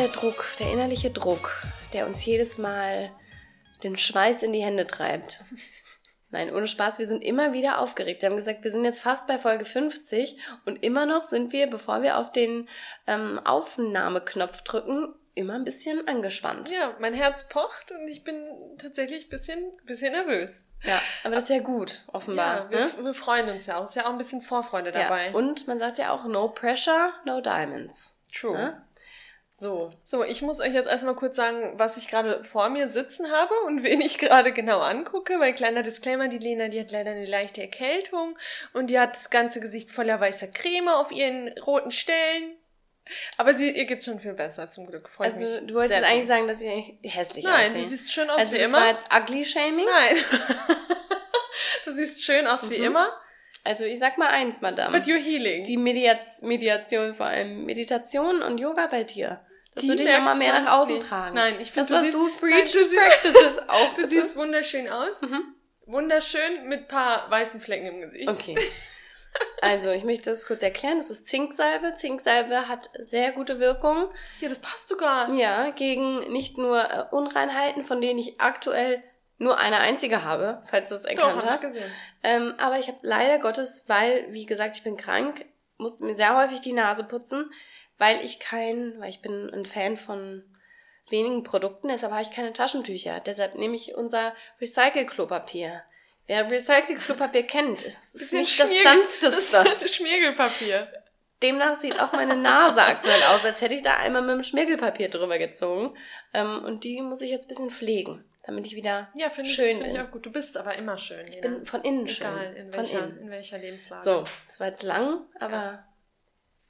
der Druck, der innerliche Druck, der uns jedes Mal den Schweiß in die Hände treibt. Nein, ohne Spaß, wir sind immer wieder aufgeregt. Wir haben gesagt, wir sind jetzt fast bei Folge 50 und immer noch sind wir, bevor wir auf den ähm, Aufnahmeknopf drücken, immer ein bisschen angespannt. Ja, mein Herz pocht und ich bin tatsächlich ein bisschen, bisschen nervös. Ja, aber das ist ja gut, offenbar. Ja, wir, ne? wir freuen uns ja auch. Ist ja auch ein bisschen Vorfreude dabei. Ja, und man sagt ja auch, no pressure, no diamonds. True. Ne? So, So, ich muss euch jetzt erstmal kurz sagen, was ich gerade vor mir sitzen habe und wen ich gerade genau angucke, weil kleiner Disclaimer, die Lena, die hat leider eine leichte Erkältung und die hat das ganze Gesicht voller weißer Creme auf ihren roten Stellen. Aber sie, ihr geht's schon viel besser, zum Glück. Freut also mich du wolltest eigentlich sagen, dass ich hässlich Nein, aussehe. du siehst schön aus also wie das immer. war jetzt ugly shaming. Nein. du siehst schön aus wie Mhm. immer, Also ich sag mal eins, Madame. but you're healing. die Media Mediation vor allem, Meditation und Yoga bei dir. Das Die würde ich nochmal mehr nach außen nicht. tragen. Nein, ich das, finde, du was du Nein, preach du practices auch. Du bitte. siehst wunderschön aus. Mhm. Wunderschön mit paar weißen Flecken im Gesicht. Okay. Also, ich möchte das kurz erklären. Das ist Zinksalbe. Zinksalbe hat sehr gute Wirkung. Ja, das passt sogar. Ja, gegen nicht nur äh, Unreinheiten, von denen ich aktuell nur eine einzige habe, falls du es Doch, erkannt ich hast. gesehen. Ähm, aber ich habe leider Gottes, weil, wie gesagt, ich bin krank, musste mir sehr häufig die Nase putzen, weil ich kein, weil ich bin ein Fan von wenigen Produkten, deshalb habe ich keine Taschentücher. Deshalb nehme ich unser Recycle-Klopapier. Wer Recycle-Klopapier kennt, es ist nicht das sanfteste. Das Schmiergelpapier. Demnach sieht auch meine Nase aktuell aus, als hätte ich da einmal mit dem Schmirgelpapier drüber gezogen. Ähm, und die muss ich jetzt ein bisschen pflegen, damit ich wieder Ja, finde ich, schön find ich bin. auch gut. Du bist aber immer schön. Ich bin von innen schön. Egal, in welcher, in welcher Lebenslage. So, das war jetzt lang, aber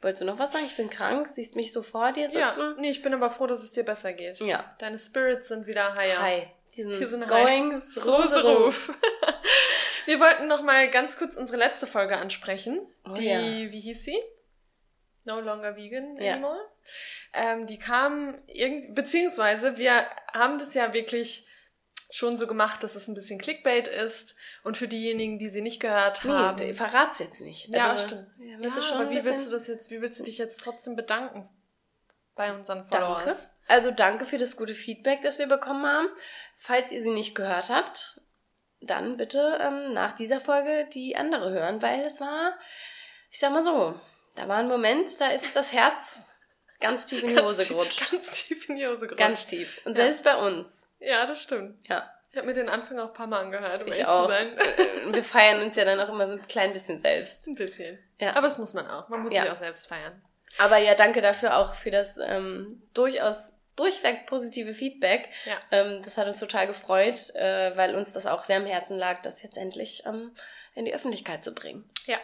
wolltest du noch was sagen? Ich bin krank, siehst mich so vor dir Ja, sitzen? nee, ich bin aber froh, dass es dir besser geht. Ja. Deine Spirits sind wieder higher. Hi. Die sind, Die sind going high. Rose Ruf. Wir wollten noch mal ganz kurz unsere letzte Folge ansprechen. Oh die, ja. wie hieß sie? No longer vegan Ja. anymore. Ähm, die kam irgendwie, beziehungsweise wir haben das ja wirklich schon so gemacht, dass es ein bisschen Clickbait ist. Und für diejenigen, die sie nicht gehört haben. Nee, verrat's jetzt nicht. ja, Also, stimmt. Ja, Ja, willst du schon aber wie willst du das jetzt, wie willst du dich jetzt trotzdem bedanken bei unseren Danke. Followers? Also danke für das gute Feedback, das wir bekommen haben. Falls ihr sie nicht gehört habt, dann bitte ähm, nach dieser Folge die andere hören, weil es war, ich sag mal so, da war ein Moment, da ist das Herz ganz tief in die Hose gerutscht. Ganz tief in die Hose gerutscht. Ganz tief. Und Ja. selbst bei uns. Ja, das stimmt. Ja. Ich habe mir den Anfang auch ein paar Mal angehört, um Ich ehrlich auch. zu sein. Äh, Wir feiern uns ja dann auch immer so ein klein bisschen selbst. Ein bisschen. Ja. Aber das muss man auch. Man muss Ja. sich auch selbst feiern. Aber ja, danke dafür auch für das ähm, durchaus durchweg positive Feedback. Ja. Ähm, das hat uns total gefreut, äh, weil uns das auch sehr am Herzen lag, das jetzt endlich ähm, in die Öffentlichkeit zu bringen. Ja.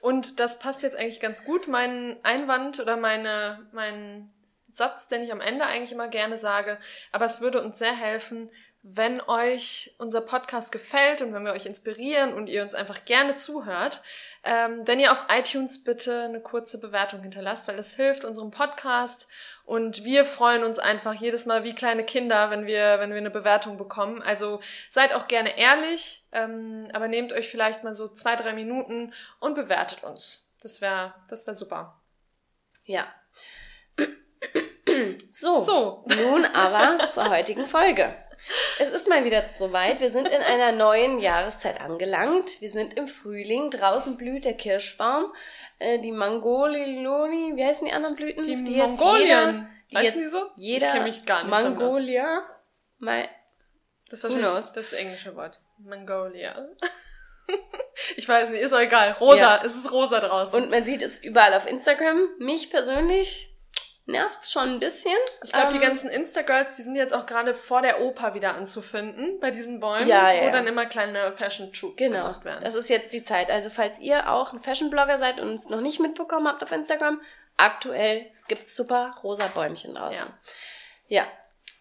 Und das passt jetzt eigentlich ganz gut. Mein Einwand oder meine, mein Satz, den ich am Ende eigentlich immer gerne sage, aber es würde uns sehr helfen, wenn euch unser Podcast gefällt und wenn wir euch inspirieren und ihr uns einfach gerne zuhört, ähm, wenn ihr auf iTunes bitte eine kurze Bewertung hinterlasst, weil das hilft unserem Podcast und wir freuen uns einfach jedes Mal wie kleine Kinder, wenn wir, wenn wir eine Bewertung bekommen. Also seid auch gerne ehrlich, ähm, aber nehmt euch vielleicht mal so zwei, drei Minuten und bewertet uns. Das wäre, das wäre super. Ja. So, So. nun aber zur heutigen Folge. Es ist mal wieder soweit. Wir sind in einer neuen Jahreszeit angelangt. Wir sind im Frühling. Draußen blüht der Kirschbaum. Äh, die Mangoliloni, wie heißen die anderen Blüten? Die, jetzt Mongolien. jeder- die Heißen die so? Jeder ich kenne mich gar nicht. Mongolia. Mal, Das ist wahrscheinlich das englische Wort. Mongolia. ich weiß nicht, ist auch egal. Rosa, Ja. es ist rosa draußen. und man sieht es überall auf Instagram. Mich persönlich nervt's schon ein bisschen. ich glaube, die Ähm, ganzen Insta-Girls, die sind jetzt auch gerade vor der Oper wieder anzufinden, bei diesen Bäumen, Ja, ja, wo ja. dann immer kleine Fashion-Shoots Genau, gemacht werden. das ist jetzt die Zeit. Also falls ihr auch ein Fashion-Blogger seid und es noch nicht mitbekommen habt auf Instagram, aktuell, es gibt super rosa Bäumchen draußen. Ja.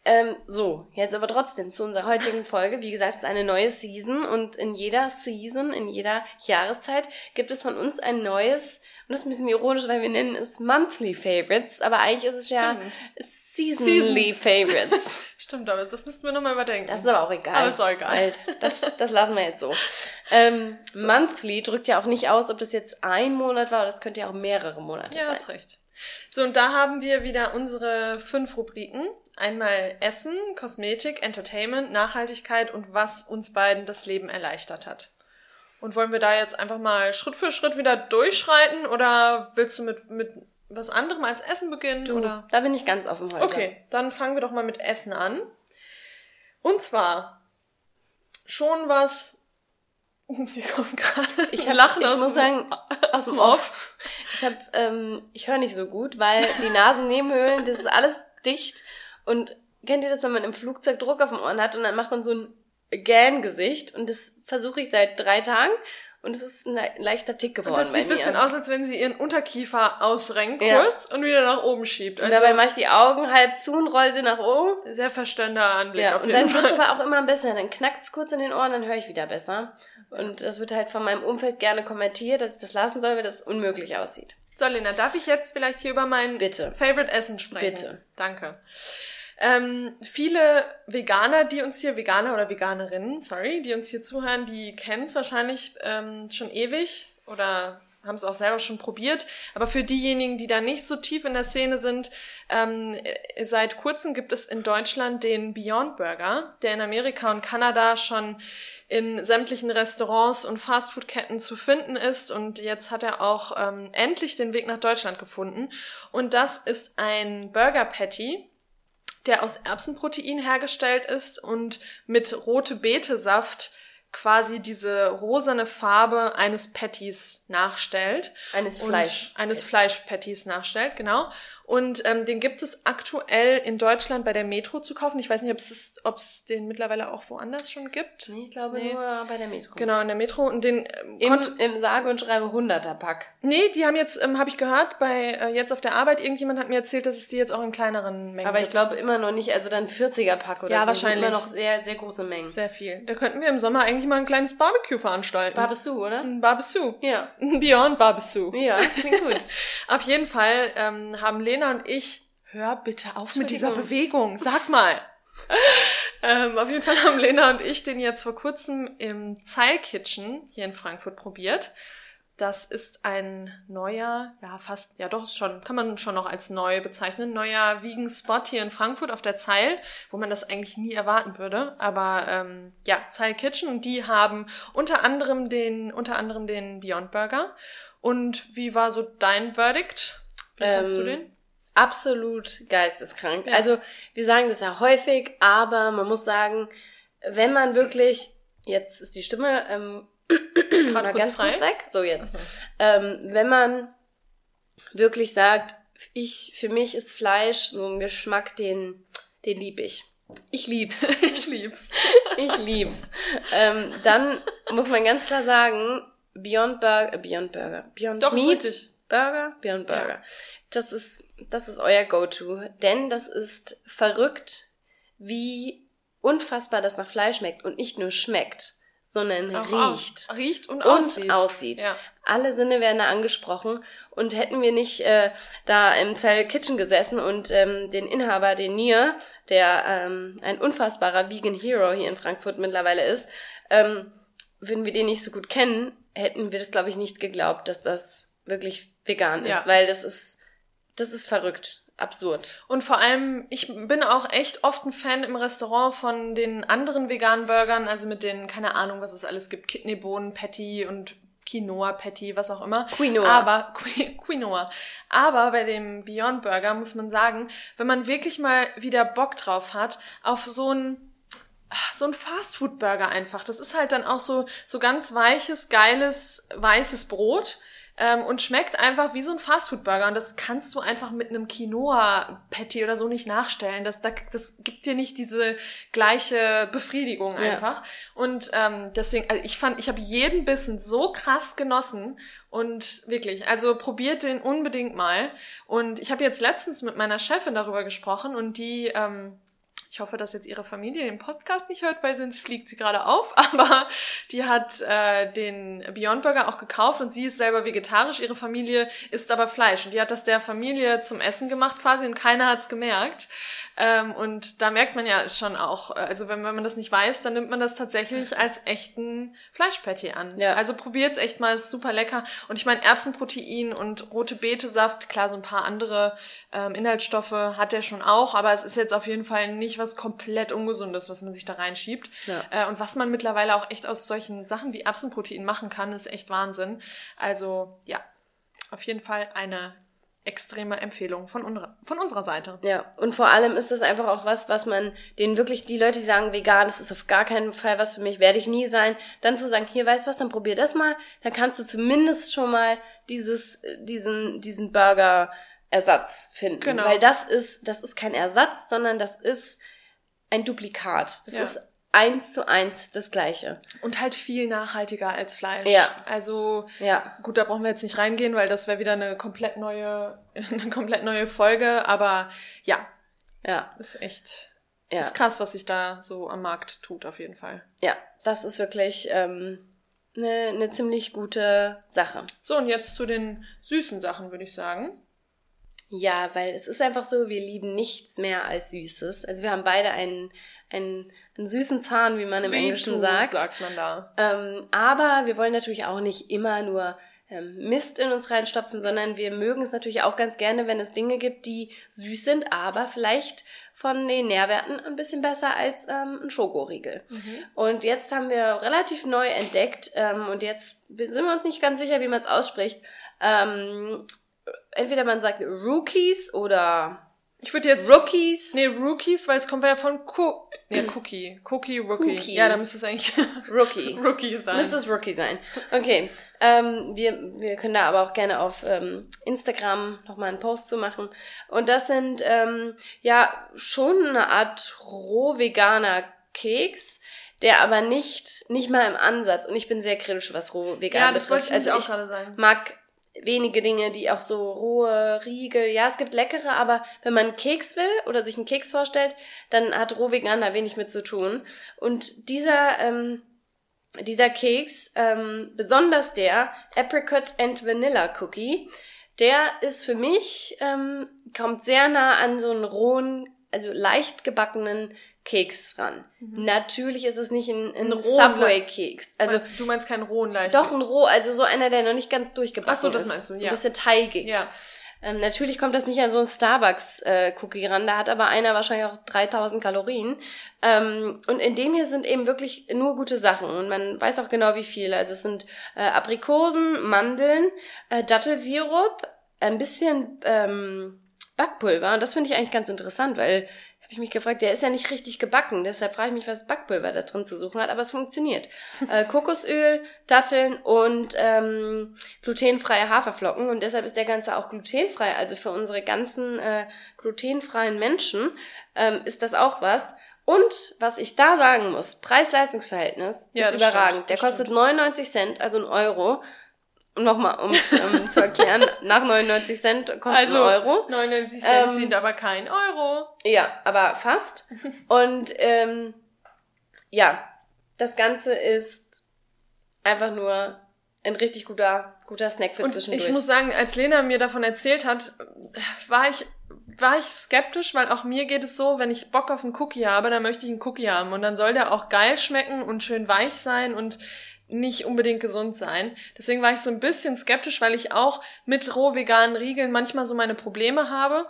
Ähm, so, jetzt aber trotzdem zu unserer heutigen Folge. Wie gesagt, es ist eine neue Season und in jeder Season, in jeder Jahreszeit gibt es von uns ein neues, und das ist ein bisschen ironisch, weil wir nennen es Monthly Favorites, aber eigentlich ist es ja Stimmt. Seasonally Favorites. Stimmt, aber das müssten wir nochmal überdenken. Das ist aber auch egal. Aber ist auch egal. Weil das, das lassen wir jetzt so. Ähm, so. Monthly drückt ja auch nicht aus, ob das jetzt ein Monat war oder das könnte ja auch mehrere Monate ja, sein. Ja, hast recht. So, und da haben wir wieder unsere fünf Rubriken. Einmal Essen, Kosmetik, Entertainment, Nachhaltigkeit und was uns beiden das Leben erleichtert hat. Und wollen wir da jetzt einfach mal Schritt für Schritt wieder durchschreiten oder willst du mit, mit was anderem als Essen beginnen? Du, oder? Da bin ich ganz offen heute. Okay, dann fangen wir doch mal mit Essen an. Und zwar schon was. Wir kommen gerade. Ich hab, Lachen ich aus muss dem, sagen, aus dem Off. Ich habe, ähm, ich höre nicht so gut, weil die Nasennebenhöhlen, das ist alles dicht. Und kennt ihr das, wenn man im Flugzeug Druck auf dem Ohren hat und dann macht man so ein Gähn-Gesicht und das versuche ich seit drei Tagen und es ist ein leichter Tick geworden. Und das sieht ein bisschen aus, als wenn sie ihren Unterkiefer ausrenkt ja. kurz und wieder nach oben schiebt. Also und dabei mache ich die Augen halb zu und roll sie nach oben. Sehr verständiger Anblick ja, auf jeden und dann wird es aber auch immer besser. Dann knackt es kurz in den Ohren, dann höre ich wieder besser. Und das wird halt von meinem Umfeld gerne kommentiert, dass ich das lassen soll, weil das unmöglich aussieht. So, Lena, darf ich jetzt vielleicht hier über mein Bitte. Favorite Essen sprechen? Bitte. Danke. Ähm, viele Veganer, die uns hier, Veganer oder Veganerinnen, sorry, die uns hier zuhören, die kennen es wahrscheinlich ähm, schon ewig oder haben es auch selber schon probiert. Aber für diejenigen, die da nicht so tief in der Szene sind, ähm, seit kurzem gibt es in Deutschland den Beyond Burger, der in Amerika und Kanada schon in sämtlichen Restaurants und Fastfood-Ketten zu finden ist. Und jetzt hat er auch ähm, endlich den Weg nach Deutschland gefunden. Und das ist ein Burger Patty der aus Erbsenprotein hergestellt ist und mit rote Betesaft quasi diese rosane Farbe eines Patties nachstellt. Eines Fleisch. Eines Fleischpatties nachstellt, genau. Und ähm, den gibt es aktuell in Deutschland bei der Metro zu kaufen. Ich weiß nicht, ob es den mittlerweile auch woanders schon gibt. Nee, ich glaube nee. nur bei der Metro. Genau, in der Metro. Und den ähm, Im, Im sage und schreibe 100er Pack. Nee, die haben jetzt, ähm, habe ich gehört, bei äh, jetzt auf der Arbeit, irgendjemand hat mir erzählt, dass es die jetzt auch in kleineren Mengen Aber ich glaube immer noch nicht, also dann 40er Pack oder ja, so. wahrscheinlich. Immer noch sehr, sehr große Mengen. Sehr viel. Da könnten wir im Sommer eigentlich mal ein kleines Barbecue veranstalten. Barbecue, oder? Ein Barbecue. Ja. Beyond Barbecue. Ja, klingt gut. auf jeden Fall ähm, haben Lena und ich hör bitte auf mit dieser Bewegung, sag mal. ähm, auf jeden Fall haben Lena und ich den jetzt vor kurzem im Zeil Kitchen hier in Frankfurt probiert. Das ist ein neuer, ja fast, ja doch schon, kann man schon noch als neu bezeichnen, neuer Vegan Spot hier in Frankfurt auf der Zeil, wo man das eigentlich nie erwarten würde. Aber ähm, ja, Zeil Kitchen und die haben unter anderem den, unter anderem den Beyond Burger. Und wie war so dein Verdict? Wie ähm, fandst du ähm, den? Absolut geisteskrank. Ja. Also wir sagen das ja häufig, aber man muss sagen, wenn man wirklich, jetzt ist die Stimme ähm, mal ganz frei. kurz weg, so jetzt, okay. ähm, wenn man wirklich sagt, ich für mich ist Fleisch so ein Geschmack, den den lieb ich. Ich lieb's. ich lieb's. ich lieb's. ähm, dann muss man ganz klar sagen, Beyond Burger, Beyond Burger, Beyond Doch, Meat Burger, Beyond Burger. Ja. Das ist das ist euer Go-To, denn das ist verrückt, wie unfassbar das nach Fleisch schmeckt und nicht nur schmeckt, sondern auch riecht. Auch, riecht und, und aussieht. aussieht. Ja. Alle Sinne werden da angesprochen und hätten wir nicht äh, da im Cell Kitchen gesessen und ähm, den Inhaber, den Nier, der ähm, ein unfassbarer Vegan Hero hier in Frankfurt mittlerweile ist, ähm, würden wir den nicht so gut kennen, hätten wir das glaube ich nicht geglaubt, dass das wirklich vegan ist, ja. weil das ist das ist verrückt. Absurd. Und vor allem, ich bin auch echt oft ein Fan im Restaurant von den anderen veganen Burgern, also mit den, keine Ahnung, was es alles gibt, Kidneybohnen, Patty und Quinoa Patty, was auch immer. Quinoa. Aber Quinoa. Aber bei dem Beyond Burger muss man sagen, wenn man wirklich mal wieder Bock drauf hat auf so ein so ein Fastfood Burger einfach. Das ist halt dann auch so so ganz weiches, geiles weißes Brot ähm, und schmeckt einfach wie so ein Fastfood-Burger. Und das kannst du einfach mit einem Quinoa-Patty oder so nicht nachstellen. Das, das, das gibt dir nicht diese gleiche Befriedigung einfach. Ja. Und ähm, deswegen, also ich fand, ich habe jeden Bissen so krass genossen. Und wirklich, also probiert den unbedingt mal. Und ich habe jetzt letztens mit meiner Chefin darüber gesprochen und die ähm, ich hoffe, dass jetzt ihre Familie den Podcast nicht hört, weil sonst fliegt sie gerade auf. Aber die hat äh, den Beyond Burger auch gekauft und sie ist selber vegetarisch. Ihre Familie isst aber Fleisch und die hat das der Familie zum Essen gemacht quasi und keiner hat's gemerkt. Ähm, und da merkt man ja schon auch, äh, also wenn, wenn man das nicht weiß, dann nimmt man das tatsächlich als echten Fleischpatty an. Ja. Also probiert's echt mal, ist super lecker. Und ich meine, Erbsenprotein und rote Betesaft, klar, so ein paar andere ähm, Inhaltsstoffe hat der schon auch, aber es ist jetzt auf jeden Fall nicht was komplett Ungesundes, was man sich da reinschiebt. Ja. Äh, und was man mittlerweile auch echt aus solchen Sachen wie Erbsenprotein machen kann, ist echt Wahnsinn. Also ja, auf jeden Fall eine extreme Empfehlung von, unserer, von unserer Seite. Ja, und vor allem ist das einfach auch was, was man denen wirklich, die Leute, die sagen, vegan, das ist auf gar keinen Fall was für mich, werde ich nie sein, dann zu sagen, hier, weißt du was, dann probier das mal, dann kannst du zumindest schon mal dieses, diesen, diesen Burger Ersatz finden. Genau. Weil das ist, das ist kein Ersatz, sondern das ist ein Duplikat. Das ja. ist eins zu eins das gleiche. Und halt viel nachhaltiger als Fleisch. Ja. Also ja. gut, da brauchen wir jetzt nicht reingehen, weil das wäre wieder eine komplett neue, eine komplett neue Folge. Aber ja, ja, ist echt, ja. ist krass, was sich da so am Markt tut auf jeden Fall. Ja, das ist wirklich ähm, eine, eine ziemlich gute Sache. So und jetzt zu den süßen Sachen würde ich sagen. Ja, weil es ist einfach so, wir lieben nichts mehr als Süßes. Also wir haben beide einen einen, einen süßen Zahn, wie man Sweet im Englischen sagt. sagt man da. Ähm, aber wir wollen natürlich auch nicht immer nur ähm, Mist in uns reinstopfen, sondern wir mögen es natürlich auch ganz gerne, wenn es Dinge gibt, die süß sind, aber vielleicht von den Nährwerten ein bisschen besser als ähm, ein Schokoriegel. Mhm. Und jetzt haben wir relativ neu entdeckt ähm, und jetzt sind wir uns nicht ganz sicher, wie man es ausspricht. Ähm, entweder man sagt Rookies oder ich würde jetzt. Rookies? Nee, Rookies, weil es kommt ja von Co nee, Cookie. Cookie, Rookie. Cookie. Ja, da müsste es eigentlich Rookie. Rookie sein. Müsste es Rookie sein. Okay. Ähm, wir, wir können da aber auch gerne auf ähm, Instagram nochmal einen Post zu machen. Und das sind ähm, ja schon eine Art roh-veganer Keks der aber nicht nicht mal im Ansatz und ich bin sehr kritisch was roh vegan ja, das betrifft. Wollte ich also auch gerade sagen. mag wenige Dinge, die auch so rohe Riegel, ja, es gibt leckere, aber wenn man einen Keks will oder sich einen Keks vorstellt, dann hat Rohvegan da wenig mit zu tun. Und dieser, ähm, dieser Keks, ähm, besonders der Apricot and Vanilla Cookie, der ist für mich, ähm, kommt sehr nah an so einen rohen, also leicht gebackenen Keks ran. Mhm. Natürlich ist es nicht ein, ein, ein Subway-Keks. Also meinst, du meinst keinen rohen leicht. Doch ein roh, also so einer, der noch nicht ganz durchgebacken ist. Ach so, das meinst du, ja. So ein bisschen teigig. Ja. Ähm, natürlich kommt das nicht an so ein Starbucks-Cookie äh, ran, da hat aber einer wahrscheinlich auch 3000 Kalorien. Ähm, und in dem hier sind eben wirklich nur gute Sachen und man weiß auch genau wie viel. Also es sind äh, Aprikosen, Mandeln, äh, Dattelsirup, ein bisschen ähm, Backpulver und das finde ich eigentlich ganz interessant, weil habe ich mich gefragt, der ist ja nicht richtig gebacken, deshalb frage ich mich, was Backpulver da drin zu suchen hat, aber es funktioniert. äh, Kokosöl, Datteln und ähm, glutenfreie Haferflocken und deshalb ist der Ganze auch glutenfrei. Also für unsere ganzen äh, glutenfreien Menschen ähm, ist das auch was. Und was ich da sagen muss, Preis-Leistungs-Verhältnis ja, ist überragend. Stimmt, der kostet stimmt. 99 Cent, also ein Euro nochmal, um es ähm, zu erklären, nach 99 Cent kommt also, ein Euro. 99 Cent ähm, sind aber kein Euro. Ja, aber fast. Und ähm, ja, das Ganze ist einfach nur ein richtig guter, guter Snack für und zwischendurch. Ich muss sagen, als Lena mir davon erzählt hat, war ich, war ich skeptisch, weil auch mir geht es so, wenn ich Bock auf einen Cookie habe, dann möchte ich einen Cookie haben. Und dann soll der auch geil schmecken und schön weich sein und nicht unbedingt gesund sein. Deswegen war ich so ein bisschen skeptisch, weil ich auch mit roh veganen Riegeln manchmal so meine Probleme habe.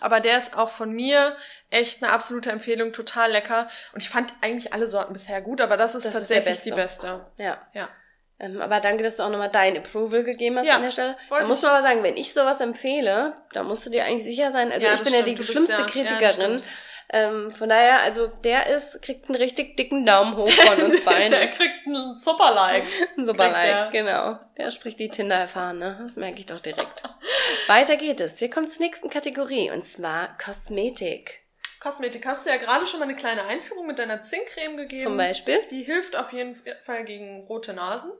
Aber der ist auch von mir echt eine absolute Empfehlung, total lecker. Und ich fand eigentlich alle Sorten bisher gut, aber das ist das tatsächlich ist die beste. Ja. Ja. Ähm, aber danke, dass du auch nochmal dein Approval gegeben hast ja, an der Stelle. Da muss man aber sagen, wenn ich sowas empfehle, da musst du dir eigentlich sicher sein. Also ja, ich bin stimmt, ja die schlimmste ja, Kritikerin. Ähm, von daher, also der ist, kriegt einen richtig dicken Daumen hoch von uns beiden. der kriegt einen Super-Like. Ein Super-Like, genau. Der spricht die Tinder-Erfahrene. Das merke ich doch direkt. Weiter geht es. Wir kommen zur nächsten Kategorie und zwar Kosmetik. Kosmetik. Hast du ja gerade schon mal eine kleine Einführung mit deiner Zinkcreme gegeben. Zum Beispiel? Die hilft auf jeden Fall gegen rote Nasen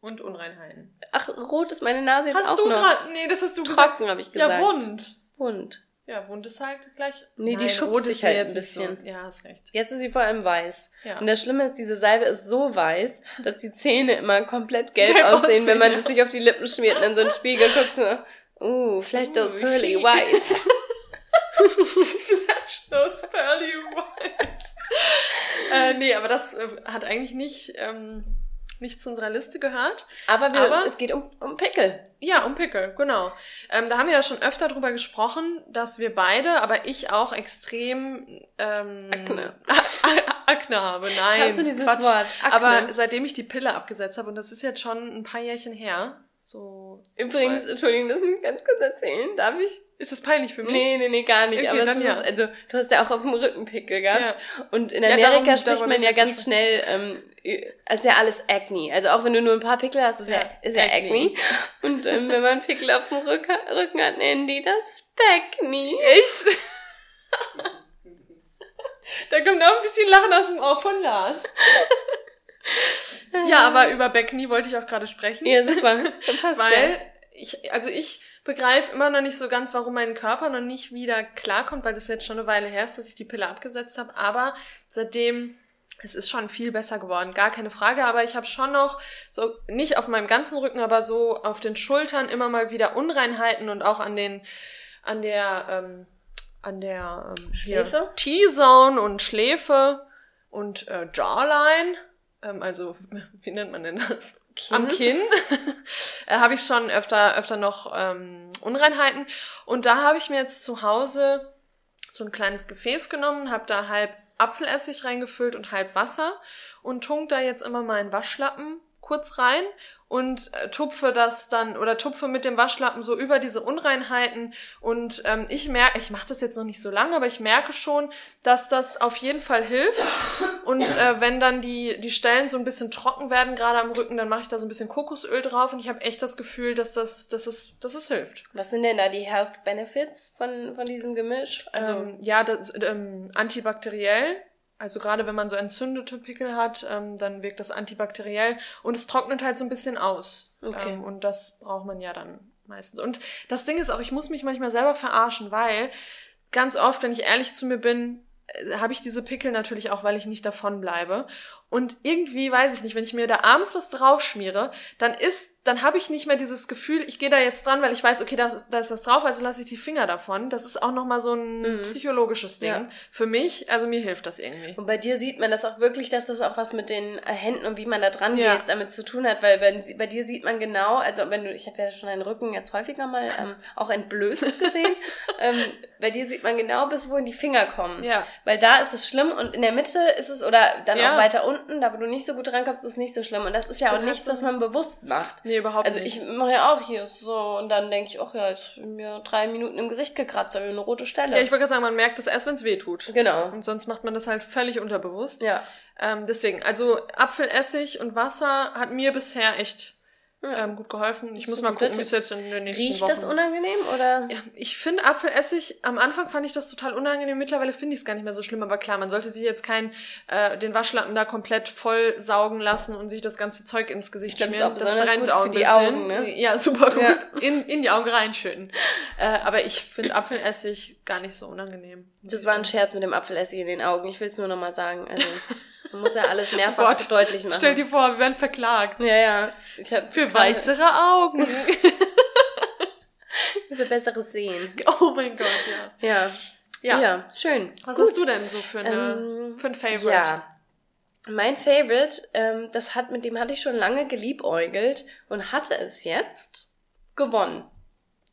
und Unreinheiten. Ach, rot ist meine Nase jetzt hast auch du noch. Grad, nee, das hast du Trocken, habe ich gesagt. Ja, wund. Wund. Ja, Wund ist halt gleich. Nee, die Nein, schuppt rot sich halt ein nicht so. bisschen. Ja, hast recht. Jetzt ist sie vor allem weiß. Ja. Und das Schlimme ist, diese Salbe ist so weiß, dass die Zähne immer komplett gelb, Gelb aussehen, wenn man es sich auf die Lippen schmiert und in so einen Spiegel guckt. So, uh, flash those pearly whites. Flash those pearly whites. äh, nee, aber das äh, hat eigentlich nicht, ähm, nicht zu unserer Liste gehört. Aber, wir, Aber- es geht um, um Pickel. Ja, um Pickel, genau. Ähm, da haben wir ja schon öfter drüber gesprochen, dass wir beide, aber ich auch extrem ähm, Akne. Akne habe. Nein, Hast du dieses Quatsch. Wort? Akne? Aber seitdem ich die Pille abgesetzt habe, und das ist jetzt schon ein paar Jährchen her, so Übrigens, Entschuldigung, das muss ich ganz kurz erzählen. Darf ich? ist das peinlich für mich? Nee, nee, nee, gar nicht. Okay, aber dann das ja. ist, also, du hast ja auch auf dem Rücken Pickel gehabt. Und in Ja, Amerika darum- spricht darüber man ja ganz schnell, ähm, also ja alles Acne. Also auch wenn du nur ein paar Pickel hast, ist ja, Ja, ist ja Acne. Acne. Und ähm, wenn man Pickel auf dem Rücken, Rücken hat, nennen die das Speckne. Echt? da kommt auch ein bisschen Lachen aus dem Ohr von Lars. aber über Beckny wollte ich auch gerade sprechen. Ja, super. Dann passt Weil ja. ich, also ich begreife immer noch nicht so ganz, warum mein Körper noch nicht wieder klarkommt, weil das jetzt schon eine Weile her ist, dass ich die Pille abgesetzt habe. Aber seitdem, es ist schon viel besser geworden, gar keine Frage. Aber ich habe schon noch so, nicht auf meinem ganzen Rücken, aber so auf den Schultern immer mal wieder Unreinheiten und auch an den, an der, ähm, an der ähm, Schläfe? T-Zone und Schläfe und äh, Jawline, ähm, also wie nennt man denn das? Am Kinn äh, habe ich schon öfter, öfter noch ähm, Unreinheiten. Und da habe ich mir jetzt zu Hause so ein kleines Gefäß genommen, habe da halb Apfelessig reingefüllt und halb Wasser und tunk da jetzt immer meinen Waschlappen kurz rein und äh, tupfe das dann oder tupfe mit dem Waschlappen so über diese Unreinheiten und ähm, ich merke, ich mache das jetzt noch nicht so lange, aber ich merke schon, dass das auf jeden Fall hilft und äh, wenn dann die die Stellen so ein bisschen trocken werden, gerade am Rücken, dann mache ich da so ein bisschen Kokosöl drauf und ich habe echt das Gefühl, dass das dass es dass es hilft. Was sind denn da die Health Benefits von, von diesem Gemisch? Also, Ähm, ja, das, ähm, antibakteriell. Also gerade wenn man so entzündete Pickel hat, ähm, dann wirkt das antibakteriell und es trocknet halt so ein bisschen aus. Okay. Ähm, und das braucht man ja dann meistens. Und das Ding ist auch, ich muss mich manchmal selber verarschen, weil ganz oft, wenn ich ehrlich zu mir bin, äh, habe ich diese Pickel natürlich auch, weil ich nicht davon bleibe. Und irgendwie weiß ich nicht, wenn ich mir da abends was drauf schmiere, dann ist, dann habe ich nicht mehr dieses Gefühl, ich gehe da jetzt dran, weil ich weiß, okay, da ist, da ist was drauf, also lasse ich die Finger davon. Das ist auch nochmal so ein Mhm. psychologisches Ding. Ja. Für mich, also mir hilft das irgendwie. Und bei dir sieht man das auch wirklich, dass das auch was mit den äh, Händen und wie man da dran Ja. geht, damit zu tun hat, weil bei, bei dir sieht man genau, also wenn du, ich habe ja schon deinen Rücken jetzt häufiger mal ähm, auch entblößt gesehen, ähm, bei dir sieht man genau, bis wohin die Finger kommen. Ja. Weil da ist es schlimm und in der Mitte ist es, oder dann Ja. auch weiter unten, da wo du nicht so gut rankommst, ist es nicht so schlimm. Und das ist ja auch Dann nichts, was man bewusst macht. Nee, überhaupt Also nicht. ich mache ja auch hier so und dann denke ich, ach ja, jetzt mir drei Minuten im Gesicht gekratzt, ich eine rote Stelle. Ja, ich wollte gerade sagen, man merkt das erst, wenn es weh tut. genau. Und sonst macht man das halt völlig unterbewusst. Ja. Ähm, deswegen, also Apfelessig und Wasser hat mir bisher echt Ja. ähm, gut geholfen. Ich muss mal gucken, wie es jetzt in den nächsten Riecht Wochen... das unangenehm oder? Ja, ich finde Apfelessig, am Anfang fand ich das total unangenehm, mittlerweile finde ich es gar nicht mehr so schlimm, aber klar, man sollte sich jetzt kein, äh, den Waschlappen da komplett voll saugen lassen und sich das ganze Zeug ins Gesicht ist schmieren. Das brennt auch ein bisschen. Augen, ne? Ja, super gut. Ja. In, in die Augen reinschütten. Äh, aber ich finde Apfelessig gar nicht so unangenehm. Das ich war ein. Scherz mit dem Apfelessig in den Augen. Ich will es nur noch mal sagen. Also, man muss ja alles mehrfach Gott, deutlich machen. Stell dir vor, wir werden verklagt. ja, ja. Ich hab Für weißere Augen. Für besseres Sehen. oh mein Gott, ja. Ja. Ja. Ja, schön. Was Gut. hast du denn so für, eine, Ähm, für ein Favorite? Ja. Mein Favorite, ähm, das hat, mit dem hatte ich schon lange geliebäugelt und hatte es jetzt gewonnen.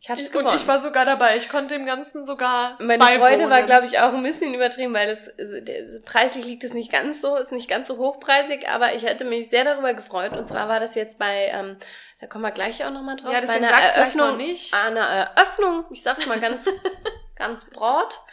Ich hatte es gewonnen. und ich war sogar dabei. Ich konnte dem Ganzen sogar Meine beiwohnen. Freude war, glaube ich, auch ein bisschen übertrieben, weil das, der- preislich liegt es nicht ganz so, ist nicht ganz so hochpreisig, aber ich hätte mich sehr darüber gefreut. Und zwar war das jetzt bei, ähm, da kommen wir gleich auch nochmal drauf, Ja, bei einer Eröffnung, noch nicht. einer Eröffnung, ich sag's mal ganz, ganz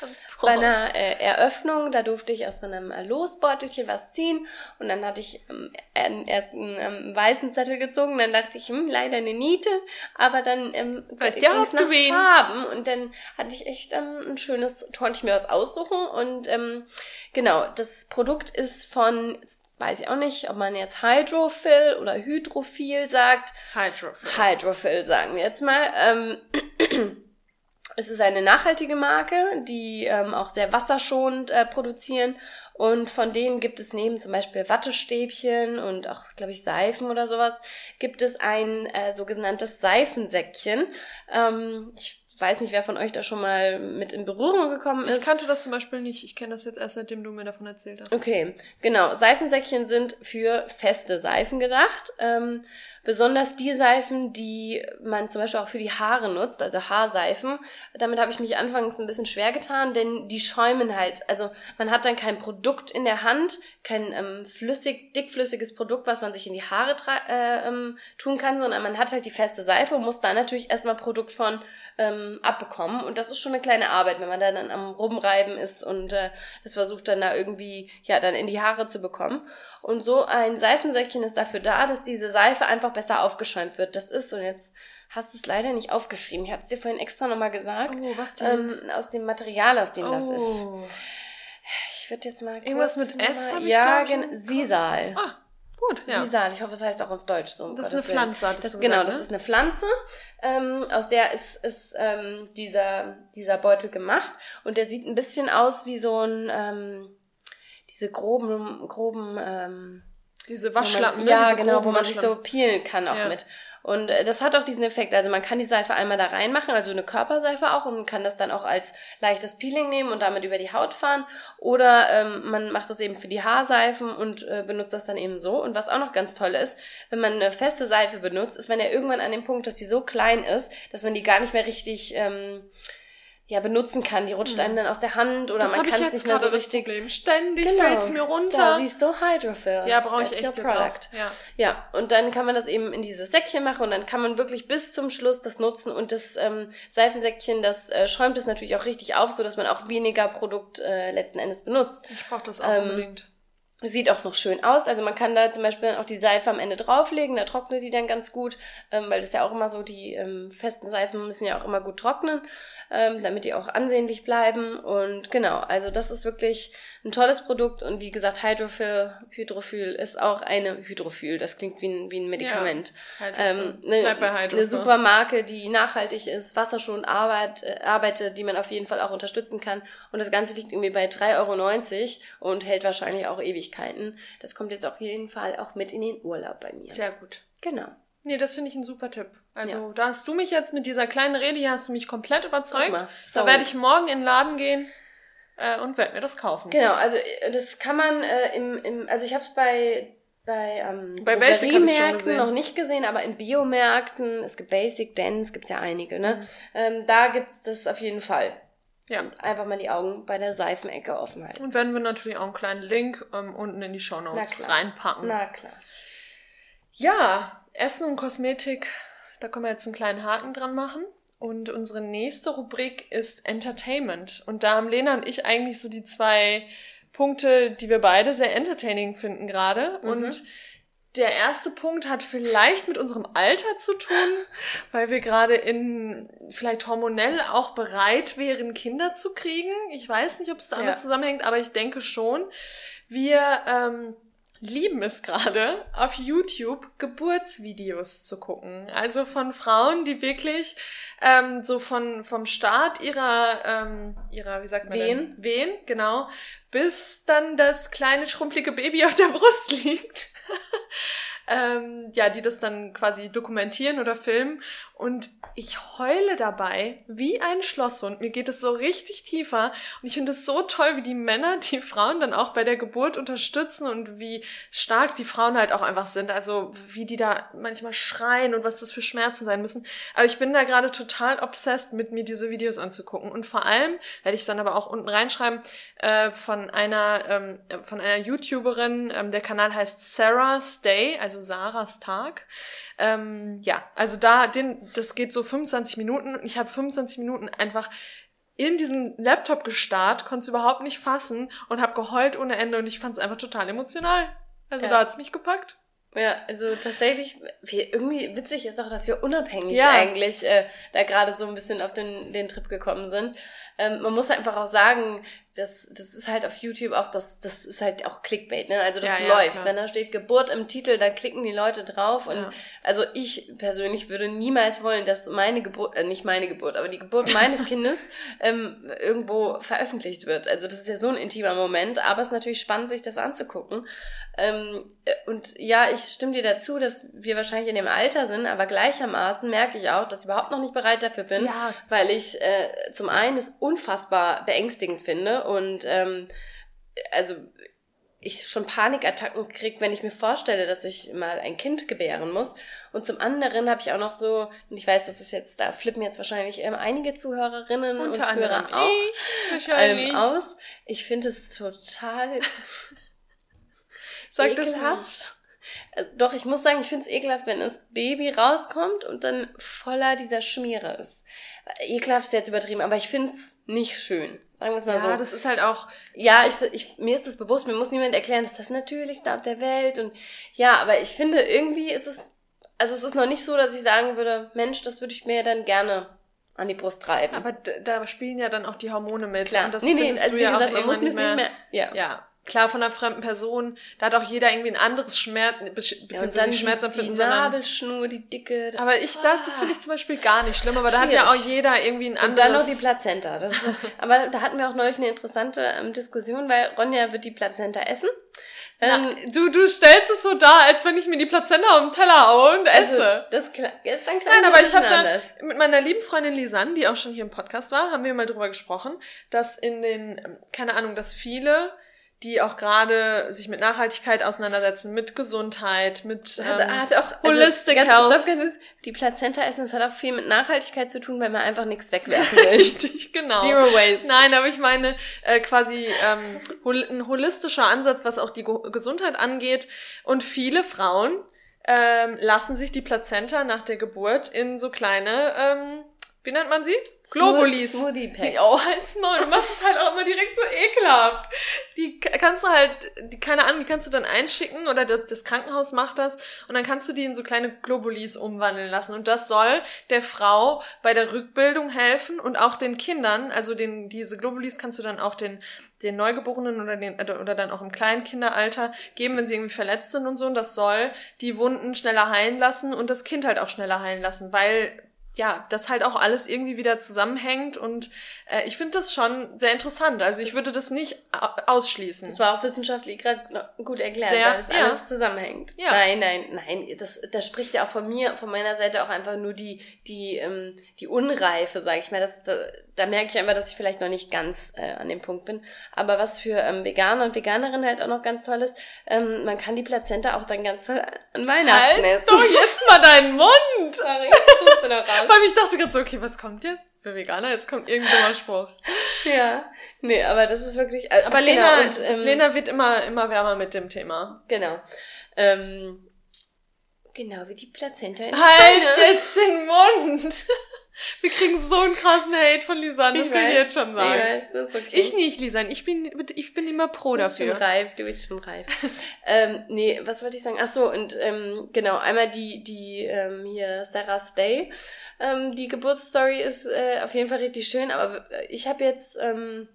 Ganz bei einer äh, Eröffnung, da durfte ich aus so einem äh, Losbeutelchen was ziehen. Und dann hatte ich ähm, einen, erst einen ähm, weißen Zettel gezogen, dann dachte ich, hm, leider eine Niete, aber dann ähm, Weißt ja, es nach wen. Farben. Und dann hatte ich echt ähm, ein schönes, konnte ich mir was aussuchen. Und ähm, genau, das Produkt ist von, jetzt weiß ich auch nicht, ob man jetzt Hydrophil oder Hydrophil sagt, Hydrophil. Hydrophil sagen wir jetzt mal. Ähm, es ist eine nachhaltige Marke, die ähm, auch sehr wasserschonend äh, produzieren. Und von denen gibt es neben zum Beispiel Wattestäbchen und auch, glaube ich, Seifen oder sowas, gibt es ein äh, sogenanntes Seifensäckchen. Ähm, ich weiß nicht, wer von euch da schon mal mit in Berührung gekommen ist. Ich kannte das zum Beispiel nicht. Ich kenne das jetzt erst, seitdem du mir davon erzählt hast. Okay, genau. Seifensäckchen sind für feste Seifen gedacht. Ähm, Besonders die Seifen, die man zum Beispiel auch für die Haare nutzt, also Haarseifen. Damit habe ich mich anfangs ein bisschen schwer getan, denn die schäumen halt. Also man hat dann kein Produkt in der Hand, kein ähm, flüssig, dickflüssiges Produkt, was man sich in die Haare äh, ähm, tun kann, sondern man hat halt die feste Seife und muss da natürlich erstmal Produkt von ähm, abbekommen. Und das ist schon eine kleine Arbeit, wenn man da dann am Rumreiben ist und äh, das versucht dann da irgendwie, ja, dann in die Haare zu bekommen. Und so ein Seifensäckchen ist dafür da, dass diese Seife einfach besser aufgeschäumt wird. Das ist, und jetzt hast du es leider nicht aufgeschrieben. Ich hatte es dir vorhin extra nochmal gesagt. Oh, was denn? Ähm, aus dem Material, aus dem oh. das ist. Oh. Ich würde jetzt mal Irgendwas mit S habe Ja, genau. Sisal. Ah, gut, ja. Sisal. Ich hoffe, es heißt auch auf Deutsch so. das ist eine Pflanze, das, Genau, gesagt, das ne? ist eine Pflanze. Ähm, aus der ist, ist ähm, dieser, dieser Beutel gemacht. Und der sieht ein bisschen aus wie so ein... Ähm, diese groben, groben, ähm, diese Waschlappen, ne? Ja, genau, wo man sich so peelen kann auch ja. mit. Und äh, das hat auch diesen Effekt. Also man kann die Seife einmal da reinmachen, also eine Körperseife auch, und kann das dann auch als leichtes Peeling nehmen und damit über die Haut fahren. Oder ähm, man macht das eben für die Haarseifen und äh, benutzt das dann eben so. Und was auch noch ganz toll ist, wenn man eine feste Seife benutzt, ist man ja irgendwann an dem Punkt, dass die so klein ist, dass man die gar nicht mehr richtig ähm, ja benutzen kann. Die rutscht einem hm. dann aus der Hand oder das man kann es nicht mehr so richtig. Problem. Ständig genau. fällt's mir runter. Da siehst du Hydrofill. Ja, brauche ich echt your product. Ja. ja, und dann kann man das eben in dieses Säckchen machen und dann kann man wirklich bis zum Schluss das nutzen und das ähm, Seifensäckchen, das äh, schäumt es natürlich auch richtig auf, so dass man auch weniger Produkt äh, letzten Endes benutzt. Ich brauche das auch ähm, unbedingt. Sieht auch noch schön aus. Also man kann da zum Beispiel dann auch die Seife am Ende drauflegen, da trocknet die dann ganz gut, ähm, weil das ja auch immer so, die ähm, festen Seifen müssen ja auch immer gut trocknen, ähm, damit die auch ansehnlich bleiben. Und genau, also das ist wirklich ein tolles Produkt und wie gesagt, Hydrophil, Hydrophil ist auch eine Hydrophil, das klingt wie ein, wie ein Medikament. Ja, ähm, eine, eine super Marke, die nachhaltig ist, wasserschonend arbeit, äh, arbeitet, die man auf jeden Fall auch unterstützen kann. Und das Ganze liegt irgendwie bei 3,90 Euro und hält wahrscheinlich auch Ewigkeiten. Das kommt jetzt auf jeden Fall auch mit in den Urlaub bei mir. Sehr gut. Genau. Nee, das finde ich ein super Tipp. Also, ja. da hast du mich jetzt mit dieser kleinen Rede hier hast du mich komplett überzeugt. Mal, da werde ich morgen in den Laden gehen äh, und werde mir das kaufen. Genau, also äh, das kann man äh, im, im, also ich habe es bei bei, ähm, bei Basic Märkten noch nicht gesehen, aber in Biomärkten, es gibt Basic, Dance, gibt's ja einige, ne? Mhm. Ähm, da gibt's das auf jeden Fall. Ja. Und einfach mal die Augen bei der Seifenecke offen halten. Und werden wir natürlich auch einen kleinen Link ähm, unten in die Show Notes reinpacken. Na klar. Ja, Essen und Kosmetik, da können wir jetzt einen kleinen Haken dran machen. Und unsere nächste Rubrik ist Entertainment. Und da haben Lena und ich eigentlich so die zwei Punkte, die wir beide sehr entertaining finden gerade. Mhm. Und der erste Punkt hat vielleicht mit unserem Alter zu tun, weil wir gerade in vielleicht hormonell auch bereit wären, Kinder zu kriegen. Ich weiß nicht, ob es damit ja. zusammenhängt, aber ich denke schon. Wir ähm, lieben es gerade, auf YouTube Geburtsvideos zu gucken. Also von Frauen, die wirklich ähm, so von vom Start ihrer ähm, ihrer wie sagt man Wehen, denn? Wehen, genau, bis dann das kleine schrumpelige Baby auf der Brust liegt. Ähm, ja, die das dann quasi dokumentieren oder filmen. Und ich heule dabei wie ein Schlosshund. Mir geht es so richtig tiefer. Und ich finde es so toll, wie die Männer die Frauen dann auch bei der Geburt unterstützen und wie stark die Frauen halt auch einfach sind. Also wie die da manchmal schreien und was das für Schmerzen sein müssen. Aber ich bin da gerade total obsessed mit mir diese Videos anzugucken. Und vor allem werde ich dann aber auch unten reinschreiben äh, von einer ähm, von einer YouTuberin. Ähm, der Kanal heißt Sarah's Day, also Sarahs Tag. Ähm, ja, also da, den, das geht so 25 Minuten und ich habe 25 Minuten einfach in diesen Laptop gestarrt, konnte es überhaupt nicht fassen und habe geheult ohne Ende und ich fand es einfach total emotional. Also ja. da hat's mich gepackt. Ja, also tatsächlich, wir, irgendwie witzig ist auch, dass wir unabhängig ja. eigentlich äh, da gerade so ein bisschen auf den, den Trip gekommen sind. Ähm, man muss einfach auch sagen, das, das ist halt auf YouTube auch, das, das ist halt auch Clickbait, ne? Also das ja, läuft. Ja, Wenn da steht Geburt im Titel, dann klicken die Leute drauf. Und ja. also ich persönlich würde niemals wollen, dass meine Geburt, äh, nicht meine Geburt, aber die Geburt meines Kindes ähm, irgendwo veröffentlicht wird. Also das ist ja so ein intimer Moment, aber es ist natürlich spannend, sich das anzugucken. Ähm, äh, und ja, ich stimme dir dazu, dass wir wahrscheinlich in dem Alter sind, aber gleichermaßen merke ich auch, dass ich überhaupt noch nicht bereit dafür bin, ja. weil ich äh, zum einen es unfassbar beängstigend finde und ähm, also ich schon Panikattacken kriege, wenn ich mir vorstelle, dass ich mal ein Kind gebären muss. Und zum anderen habe ich auch noch so, und ich weiß, das ist jetzt, da flippen jetzt wahrscheinlich ähm, einige Zuhörerinnen Unter und Hörer auch ähm, aus. Ich finde es total Sag ekelhaft. Also, doch, ich muss sagen, ich finde es ekelhaft, wenn das Baby rauskommt und dann voller dieser Schmiere ist. Ekelhaft ist jetzt übertrieben, aber ich finde es nicht schön. Sagen wir es mal ja, so. Ja, das ist halt auch. Ja, ich, ich, mir ist das bewusst, mir muss niemand erklären, das ist das Natürlichste auf der Welt. Und ja, aber ich finde, irgendwie ist es. Also es ist noch nicht so, dass ich sagen würde, Mensch, das würde ich mir dann gerne an die Brust treiben. Aber da spielen ja dann auch die Hormone mit. Klar. Und das nee, nee, also wie ja gesagt, man muss nicht mehr, nicht mehr ja. ja klar von einer fremden Person, da hat auch jeder irgendwie ein anderes Schmerz, beziehungsweise ja, die Schmerzempfinden. Die Nabelschnur, die dicke. Aber ich, das, das finde ich zum Beispiel gar nicht schlimm, aber da hat ja auch jeder irgendwie ein anderes. Und dann noch die Plazenta. Das ist, aber da hatten wir auch neulich eine interessante ähm, Diskussion, weil Ronja wird die Plazenta essen. Ähm, Na, du, du stellst es so dar, als wenn ich mir die Plazenta auf den Teller haue und also, esse. das ist dann klar. Nein, aber ich habe da mit meiner lieben Freundin Lisanne, die auch schon hier im Podcast war, haben wir mal drüber gesprochen, dass in den, ähm, keine Ahnung, dass viele die auch gerade sich mit Nachhaltigkeit auseinandersetzen, mit Gesundheit, mit ähm, hat auch, also Holistic also, ganz, Health. Stopp, ganz kurz, die Plazenta essen, das hat auch viel mit Nachhaltigkeit zu tun, weil man einfach nichts wegwerfen will. Richtig, genau. Zero Waste. Nein, aber ich meine äh, quasi ähm, hol ein holistischer Ansatz, was auch die Go Gesundheit angeht. Und viele Frauen ähm, lassen sich die Plazenta nach der Geburt in so kleine ähm, wie nennt man sie? Globulis. Smoothie Packs. Oh, halt's Maul. Du machst es halt auch immer direkt so ekelhaft. Die kannst du halt, die, keine Ahnung, die kannst du dann einschicken oder das, das Krankenhaus macht das und dann kannst du die in so kleine Globulis umwandeln lassen. Und das soll der Frau bei der Rückbildung helfen und auch den Kindern, also den, diese Globulis kannst du dann auch den, den Neugeborenen oder den, oder dann auch im kleinen Kinderalter geben, wenn sie irgendwie verletzt sind und so. Und das soll die Wunden schneller heilen lassen und das Kind halt auch schneller heilen lassen, weil ja, das halt auch alles irgendwie wieder zusammenhängt und äh, ich finde das schon sehr interessant. Also ich würde das nicht ausschließen. Das war auch wissenschaftlich gerade gut erklärt, sehr, weil das ja. alles zusammenhängt. Ja. Nein, nein, nein, das, das spricht ja auch von mir, von meiner Seite auch einfach nur die, die, ähm, die Unreife, sag ich mal. Das, da, da merke ich einfach, dass ich vielleicht noch nicht ganz äh, an dem Punkt bin. Aber was für ähm, Veganer und Veganerinnen halt auch noch ganz toll ist, ähm, man kann die Plazenta auch dann ganz toll an Weihnachten halt essen. doch jetzt mal deinen Mund! Sorry, das musste noch raus. Weil ich dachte gerade so, okay, was kommt jetzt? Für Veganer, jetzt kommt irgendein Spruch. ja, nee, aber das ist wirklich. Äh, aber Lena, genau, und, ähm, Lena wird immer, immer wärmer mit dem Thema. Genau. Ähm, genau wie die Plazenta in Halt jetzt den Mund! Wir kriegen so einen krassen Hate von Lisanne, das ich kann weiß, ich jetzt schon sagen. Ich weiß, das ist okay. Ich nicht, Lisanne, ich bin, ich bin immer pro dafür. Du bist schon reif, du bist schon reif. ähm, nee, was wollte ich sagen? Ach so, und ähm, genau, einmal die, die ähm, hier Sarah's Day. Ähm, die Geburtsstory ist äh, auf jeden Fall richtig schön, aber ich habe jetzt... Ähm,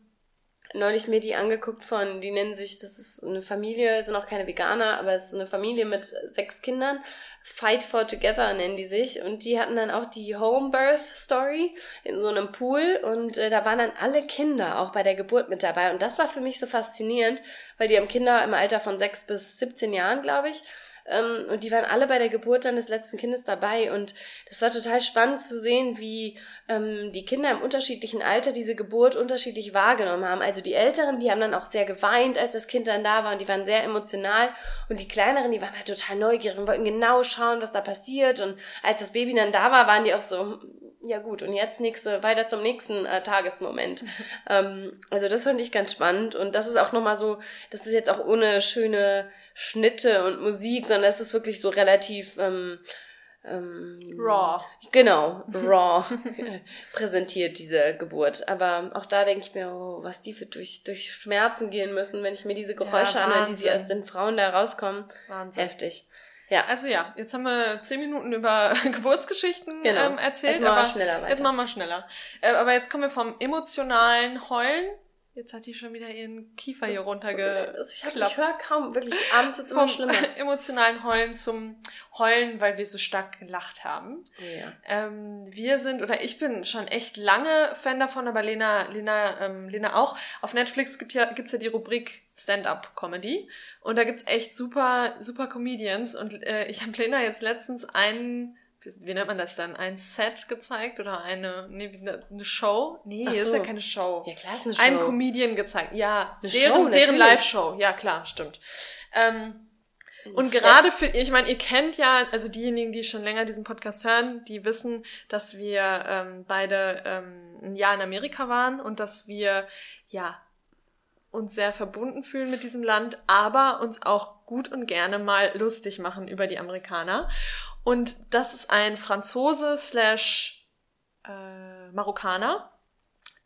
neulich mir die angeguckt von, die nennen sich, das ist eine Familie, sind auch keine Veganer, aber es ist eine Familie mit sechs Kindern. Fight for Together nennen die sich. Und die hatten dann auch die Home Birth Story in so einem Pool. Und äh, da waren dann alle Kinder auch bei der Geburt mit dabei. Und das war für mich so faszinierend, weil die haben Kinder im Alter von sechs bis 17 Jahren, glaube ich. Ähm, und die waren alle bei der Geburt dann des letzten Kindes dabei. Und das war total spannend zu sehen, wie ähm, die Kinder im unterschiedlichen Alter diese Geburt unterschiedlich wahrgenommen haben. Also die Älteren, die haben dann auch sehr geweint, als das Kind dann da war und die waren sehr emotional. Und die Kleineren, die waren halt total neugierig und wollten genau schauen, was da passiert. Und als das Baby dann da war, waren die auch so, ja gut, und jetzt nächste, weiter zum nächsten äh, Tagesmoment. ähm, also das fand ich ganz spannend und das ist auch nochmal so, das ist jetzt auch ohne schöne Schnitte und Musik, sondern es ist wirklich so relativ ähm, ähm, raw. Genau, raw präsentiert diese Geburt. Aber auch da denke ich mir, oh, was die für durch, durch Schmerzen gehen müssen, wenn ich mir diese Geräusche ja, anhöre, die sie aus den Frauen da rauskommen. Wahnsinn. Heftig. Ja. Also ja, jetzt haben wir zehn Minuten über Geburtsgeschichten genau. ähm, erzählt. Jetzt machen wir schneller weiter. Jetzt machen wir schneller. Äh, aber jetzt kommen wir vom emotionalen Heulen Jetzt hat die schon wieder ihren Kiefer hier runtergeklappt. Ich, ich höre kaum, wirklich, abends wird es immer schlimmer. emotionalen Heulen zum Heulen, weil wir so stark gelacht haben. Ja. Ähm, wir sind, oder ich bin schon echt lange Fan davon, aber Lena, Lena, ähm, Lena auch. Auf Netflix gibt ja, gibt's ja die Rubrik Stand-Up-Comedy. Und da gibt's echt super, super Comedians. Und äh, ich habe Lena jetzt letztens einen wie nennt man das dann? Ein Set gezeigt oder eine, nee, eine Show? Nee, so. ist ja keine Show. Ja, klar ist eine Show. Ein Comedian gezeigt. Ja, eine deren, Show, deren Live-Show. Ja, klar, stimmt. Ähm, und Set. gerade für, ich meine, ihr kennt ja, also diejenigen, die schon länger diesen Podcast hören, die wissen, dass wir ähm, beide ähm, ein Jahr in Amerika waren und dass wir, ja, uns sehr verbunden fühlen mit diesem Land, aber uns auch gut und gerne mal lustig machen über die Amerikaner. Und das ist ein Franzose slash äh, Marokkaner,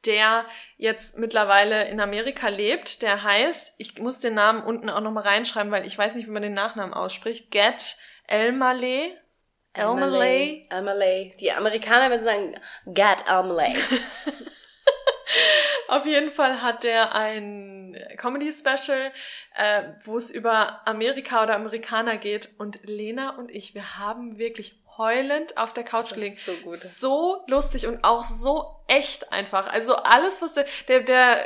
der jetzt mittlerweile in Amerika lebt. Der heißt, ich muss den Namen unten auch nochmal reinschreiben, weil ich weiß nicht, wie man den Nachnamen ausspricht. Get Elmaleh. Elmaleh. Elmaleh. Die Amerikaner würden sagen Get Elmaleh. Auf jeden Fall hat der ein Comedy-Special, äh, wo es über Amerika oder Amerikaner geht. Und Lena und ich, wir haben wirklich heulend auf der Couch gelegen. So gut. So lustig und auch so echt einfach. Also alles, was der, der, der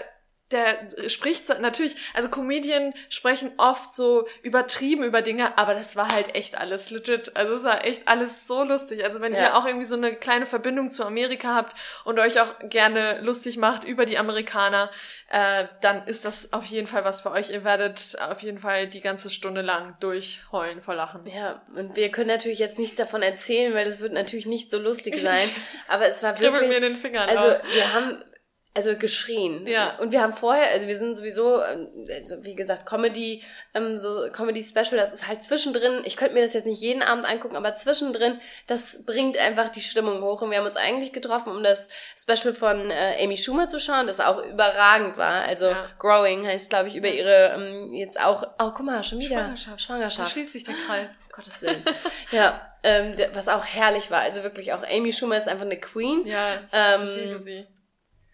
der spricht so, natürlich, also Comedien sprechen oft so übertrieben über Dinge, aber das war halt echt alles legit. Also es war echt alles so lustig. Also wenn ja. ihr auch irgendwie so eine kleine Verbindung zu Amerika habt und euch auch gerne lustig macht über die Amerikaner, äh, dann ist das auf jeden Fall was für euch. Ihr werdet auf jeden Fall die ganze Stunde lang durchheulen vor Lachen. Ja, und wir können natürlich jetzt nichts davon erzählen, weil das wird natürlich nicht so lustig sein. Aber es war wirklich. mir in den Fingern. Also wir haben also geschrien. Ja. Und wir haben vorher, also wir sind sowieso, ähm, also wie gesagt, Comedy, ähm, so Comedy Special, das ist halt zwischendrin, ich könnte mir das jetzt nicht jeden Abend angucken, aber zwischendrin, das bringt einfach die Stimmung hoch. Und wir haben uns eigentlich getroffen, um das Special von äh, Amy Schumer zu schauen, das auch überragend war. Also ja. Growing heißt, glaube ich, über ihre ähm, jetzt auch, oh guck mal, schon wieder. Schwangerschaft. Schwangerschaft. Da schließt sich der Kreis. Oh, Gottes Willen. ja. Ähm, was auch herrlich war. Also wirklich auch Amy Schumer ist einfach eine Queen. Ja, ich ähm, liebe sie.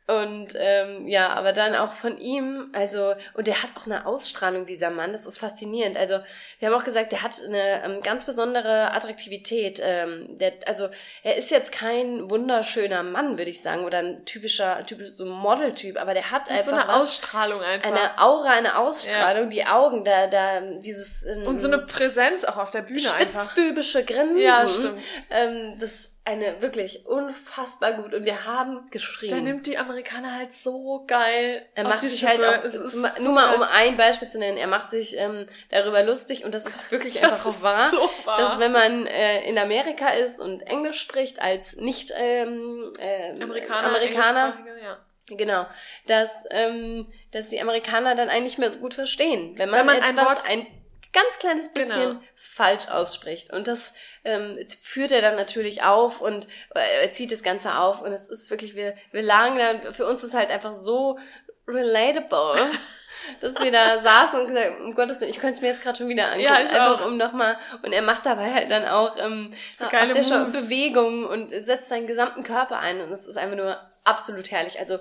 Und ähm, ja, aber dann auch von ihm, also, und der hat auch eine Ausstrahlung, dieser Mann, das ist faszinierend. Also, wir haben auch gesagt, der hat eine ähm, ganz besondere Attraktivität. Ähm, der, also, er ist jetzt kein wunderschöner Mann, würde ich sagen, oder ein typischer, typisch so Modeltyp, aber der hat einfach. So eine was, Ausstrahlung einfach. Eine Aura, eine Ausstrahlung, ja. die Augen, da, da, dieses. Ähm, und so eine Präsenz auch auf der Bühne einfach. Spitzbübische Grinsen. Ja, stimmt. Ähm, das eine wirklich unfassbar gut und wir haben geschrien. Da nimmt die Amerikaner halt so geil. Er macht sich halt auch, zum, nur mal um ein Beispiel zu nennen, er macht sich ähm, darüber lustig und das ist wirklich das einfach auch wahr, so wahr, dass wenn man äh, in Amerika ist und Englisch spricht als nicht ähm, äh, Amerikaner, Amerikaner ja. Genau, dass, ähm, dass die Amerikaner dann eigentlich mehr so gut verstehen. Wenn man, wenn man etwas, ein, ein ganz kleines bisschen genau. falsch ausspricht. Und das ähm, führt er dann natürlich auf und äh, zieht das Ganze auf. Und es ist wirklich, wir, wir lagen da, für uns ist halt einfach so relatable. dass wir da saßen und gesagt, um Gottes Willen, ich könnte es mir jetzt gerade schon wieder angucken, ja, einfach auch. um nochmal, und er macht dabei halt dann auch ähm, so auf der Show Bewegungen und setzt seinen gesamten Körper ein und es ist einfach nur absolut herrlich. Also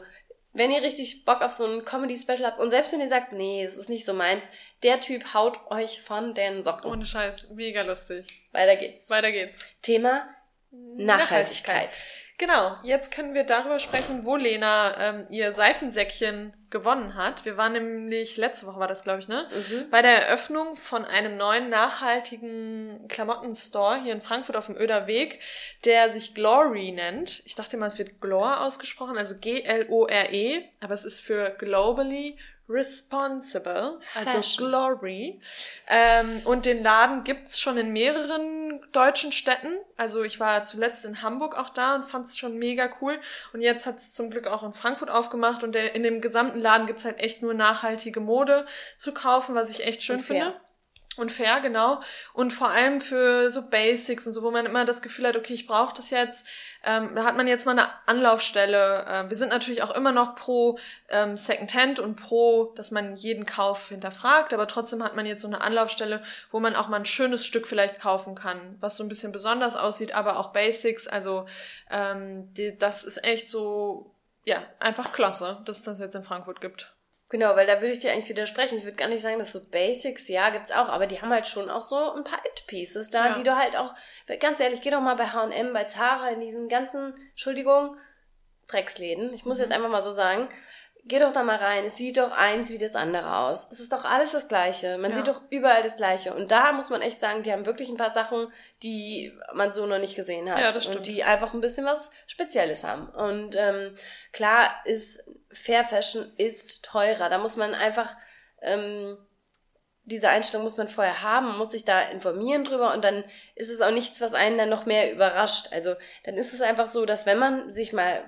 wenn ihr richtig Bock auf so ein Comedy-Special habt und selbst wenn ihr sagt, nee, das ist nicht so meins, der Typ haut euch von den Socken. Ohne Scheiß, mega lustig. Weiter geht's. Weiter geht's. Thema Nachhaltigkeit. Nachhaltigkeit. Genau, jetzt können wir darüber sprechen, wo Lena ähm, ihr Seifensäckchen gewonnen hat. Wir waren nämlich, letzte Woche war das, glaube ich, ne? Mhm. Bei der Eröffnung von einem neuen nachhaltigen Klamottenstore hier in Frankfurt auf dem Öder Weg, der sich Glory nennt. Ich dachte mal, es wird Glor ausgesprochen, also G-L-O-R-E, aber es ist für Globally Responsible, also Fashion. Glory. Ähm, und den Laden gibt's schon in mehreren deutschen Städten. Also ich war zuletzt in Hamburg auch da und fand es schon mega cool. Und jetzt hat's zum Glück auch in Frankfurt aufgemacht und der, in dem gesamten Laden gibt's halt echt nur nachhaltige Mode zu kaufen, was ich echt schön finde. Und fair, genau. Und vor allem für so Basics und so, wo man immer das Gefühl hat, okay, ich brauche das jetzt. Ähm, da hat man jetzt mal eine Anlaufstelle. Ähm, wir sind natürlich auch immer noch pro ähm, Secondhand und pro, dass man jeden Kauf hinterfragt, aber trotzdem hat man jetzt so eine Anlaufstelle, wo man auch mal ein schönes Stück vielleicht kaufen kann, was so ein bisschen besonders aussieht, aber auch Basics. Also ähm, die, das ist echt so, ja, einfach klasse, dass es das jetzt in Frankfurt gibt. Genau, weil da würde ich dir eigentlich widersprechen. Ich würde gar nicht sagen, dass so Basics, ja, gibt's auch, aber die haben halt schon auch so ein paar It-Pieces da, ja. die du halt auch, ganz ehrlich, geh doch mal bei H&M, bei Zara, in diesen ganzen, Entschuldigung, Drecksläden, ich muss mhm. jetzt einfach mal so sagen, Geh doch da mal rein. Es sieht doch eins wie das andere aus. Es ist doch alles das Gleiche. Man ja. sieht doch überall das Gleiche. Und da muss man echt sagen, die haben wirklich ein paar Sachen, die man so noch nicht gesehen hat. Ja, das stimmt. Und die einfach ein bisschen was Spezielles haben. Und ähm, klar ist Fair Fashion ist teurer. Da muss man einfach ähm, diese Einstellung muss man vorher haben, muss sich da informieren drüber und dann ist es auch nichts, was einen dann noch mehr überrascht. Also dann ist es einfach so, dass wenn man sich mal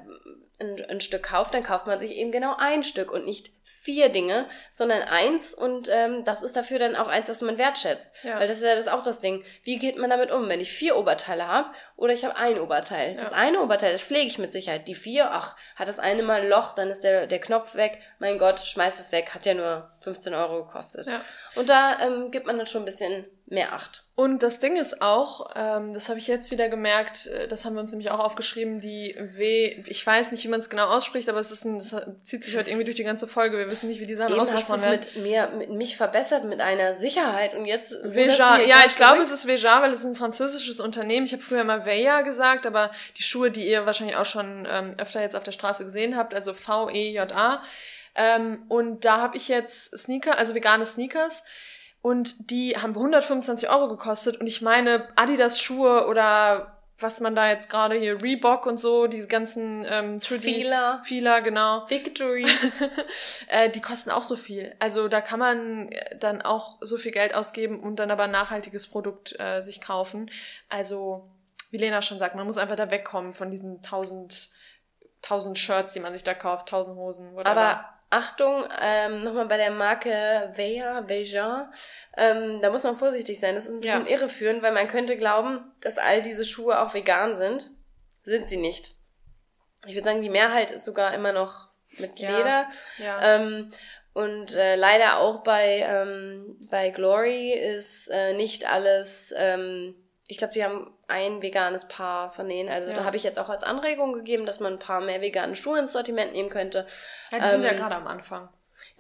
ein, ein Stück kauft, dann kauft man sich eben genau ein Stück und nicht vier Dinge, sondern eins und ähm, das ist dafür dann auch eins, das man wertschätzt. Ja. Weil das ist ja das auch das Ding. Wie geht man damit um, wenn ich vier Oberteile habe oder ich habe ein Oberteil? Ja. Das eine Oberteil, das pflege ich mit Sicherheit. Die vier, ach, hat das eine mal ein Loch, dann ist der, der Knopf weg. Mein Gott, schmeiß es weg, hat ja nur 15 Euro gekostet. Ja. Und da ähm, gibt man dann schon ein bisschen mehr Acht. Und das Ding ist auch, ähm, das habe ich jetzt wieder gemerkt, äh, das haben wir uns nämlich auch aufgeschrieben, die W, ich weiß nicht, wie man es genau ausspricht, aber es ist ein, das zieht sich heute irgendwie durch die ganze Folge. Wir wissen nicht, wie die Sachen Eben ausgesprochen werden. Hast mit mir, mit mich verbessert mit einer Sicherheit und jetzt. Veja, ja, ich glaube, es ist Veja, weil es ist ein französisches Unternehmen. Ich habe früher mal Veja gesagt, aber die Schuhe, die ihr wahrscheinlich auch schon ähm, öfter jetzt auf der Straße gesehen habt, also V-E-J-A. Ähm, und da habe ich jetzt Sneaker, also vegane Sneakers und die haben 125 Euro gekostet und ich meine Adidas Schuhe oder was man da jetzt gerade hier Reebok und so, die ganzen ähm, Fila. Fila, genau. Victory. äh, die kosten auch so viel. Also da kann man äh, dann auch so viel Geld ausgeben und dann aber ein nachhaltiges Produkt äh, sich kaufen. Also, wie Lena schon sagt, man muss einfach da wegkommen von diesen tausend, tausend Shirts, die man sich da kauft, tausend Hosen. Whatever. Aber Achtung, ähm, nochmal bei der Marke Veja, Veja, ähm, da muss man vorsichtig sein. Das ist ein bisschen ja. irreführend, weil man könnte glauben, dass all diese Schuhe auch vegan sind. Sind sie nicht. Ich würde sagen, die Mehrheit ist sogar immer noch mit Leder. Ja. ja. Ähm, und äh, leider auch bei, ähm, bei Glory ist äh, nicht alles, ähm, ich glaube, die haben ein veganes Paar von denen. Also ja. da habe ich jetzt auch als Anregung gegeben, dass man ein paar mehr vegane Schuhe ins Sortiment nehmen könnte. Ja, die ähm, sind ja ähm, gerade am Anfang.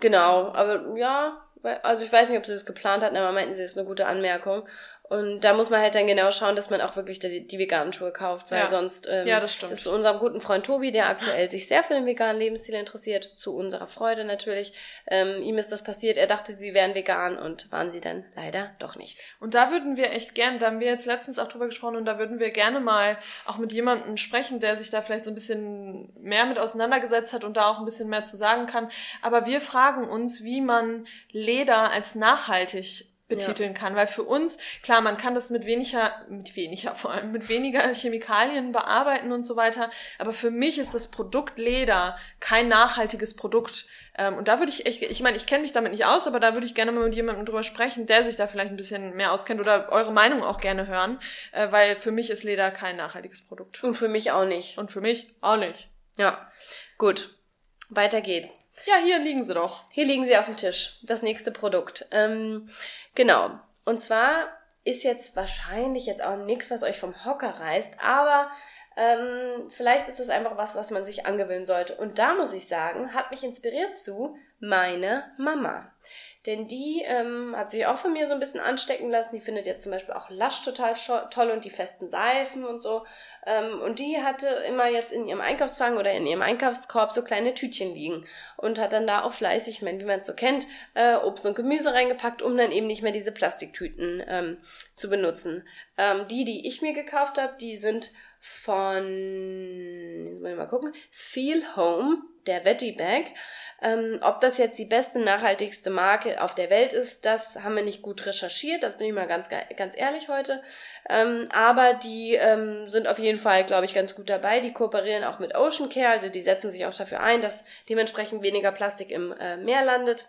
Genau, aber ja, also ich weiß nicht, ob sie das geplant hatten, aber meinten sie, ist eine gute Anmerkung. Und da muss man halt dann genau schauen, dass man auch wirklich die, die veganen Schuhe kauft, weil ja. sonst ähm, ja, ist zu unserem guten Freund Tobi, der aktuell sich sehr für den veganen Lebensstil interessiert, zu unserer Freude natürlich. Ähm, ihm ist das passiert, er dachte, sie wären vegan und waren sie dann leider doch nicht. Und da würden wir echt gerne, da haben wir jetzt letztens auch drüber gesprochen und da würden wir gerne mal auch mit jemandem sprechen, der sich da vielleicht so ein bisschen mehr mit auseinandergesetzt hat und da auch ein bisschen mehr zu sagen kann. Aber wir fragen uns, wie man Leder als nachhaltig betiteln ja. kann. Weil für uns, klar, man kann das mit weniger, mit weniger vor allem, mit weniger Chemikalien bearbeiten und so weiter. Aber für mich ist das Produkt Leder kein nachhaltiges Produkt. Ähm, und da würde ich echt, ich meine, ich kenne mich damit nicht aus, aber da würde ich gerne mal mit jemandem drüber sprechen, der sich da vielleicht ein bisschen mehr auskennt oder eure Meinung auch gerne hören. Äh, weil für mich ist Leder kein nachhaltiges Produkt. Und für mich auch nicht. Und für mich auch nicht. Ja. Gut. Weiter geht's. Ja, hier liegen sie doch. Hier liegen sie auf dem Tisch. Das nächste Produkt. Ähm, Genau. Und zwar ist jetzt wahrscheinlich jetzt auch nichts, was euch vom Hocker reißt, aber ähm, vielleicht ist es einfach was, was man sich angewöhnen sollte. Und da muss ich sagen, hat mich inspiriert zu meine Mama. Denn die ähm, hat sich auch von mir so ein bisschen anstecken lassen. Die findet jetzt zum Beispiel auch Lush total toll und die festen Seifen und so. Ähm, und die hatte immer jetzt in ihrem Einkaufswagen oder in ihrem Einkaufskorb so kleine Tütchen liegen und hat dann da auch fleißig, ich meine, wie man es so kennt, äh, Obst und Gemüse reingepackt, um dann eben nicht mehr diese Plastiktüten ähm, zu benutzen. Ähm, die, die ich mir gekauft habe, die sind von, jetzt muss ich mal gucken, Feel Home, der Veggie Bag. Ähm, ob das jetzt die beste, nachhaltigste Marke auf der Welt ist, das haben wir nicht gut recherchiert, das bin ich mal ganz, ganz ehrlich heute. Ähm, aber die ähm, sind auf jeden Fall, glaube ich, ganz gut dabei. Die kooperieren auch mit Ocean Care, also die setzen sich auch dafür ein, dass dementsprechend weniger Plastik im äh, Meer landet.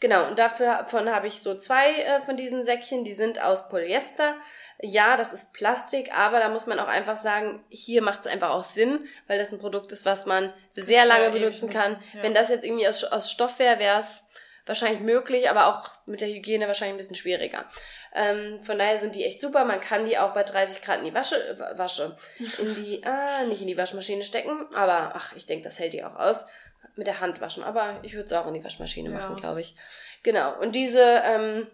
Genau, und davon habe ich so zwei äh, von diesen Säckchen, die sind aus Polyester. Ja, das ist Plastik, aber da muss man auch einfach sagen, hier macht es einfach auch Sinn, weil das ein Produkt ist, was man sehr lange benutzen kann. Ja. Wenn das jetzt irgendwie aus, aus Stoff wäre, wäre es wahrscheinlich möglich, aber auch mit der Hygiene wahrscheinlich ein bisschen schwieriger. Ähm, von daher sind die echt super. Man kann die auch bei 30 Grad in die Wasche, Wasche, in die, ah, nicht in die Waschmaschine stecken, aber ach, ich denke, das hält die auch aus mit der Hand waschen. Aber ich würde es auch in die Waschmaschine ja. machen, glaube ich. Genau. Und diese, ähm,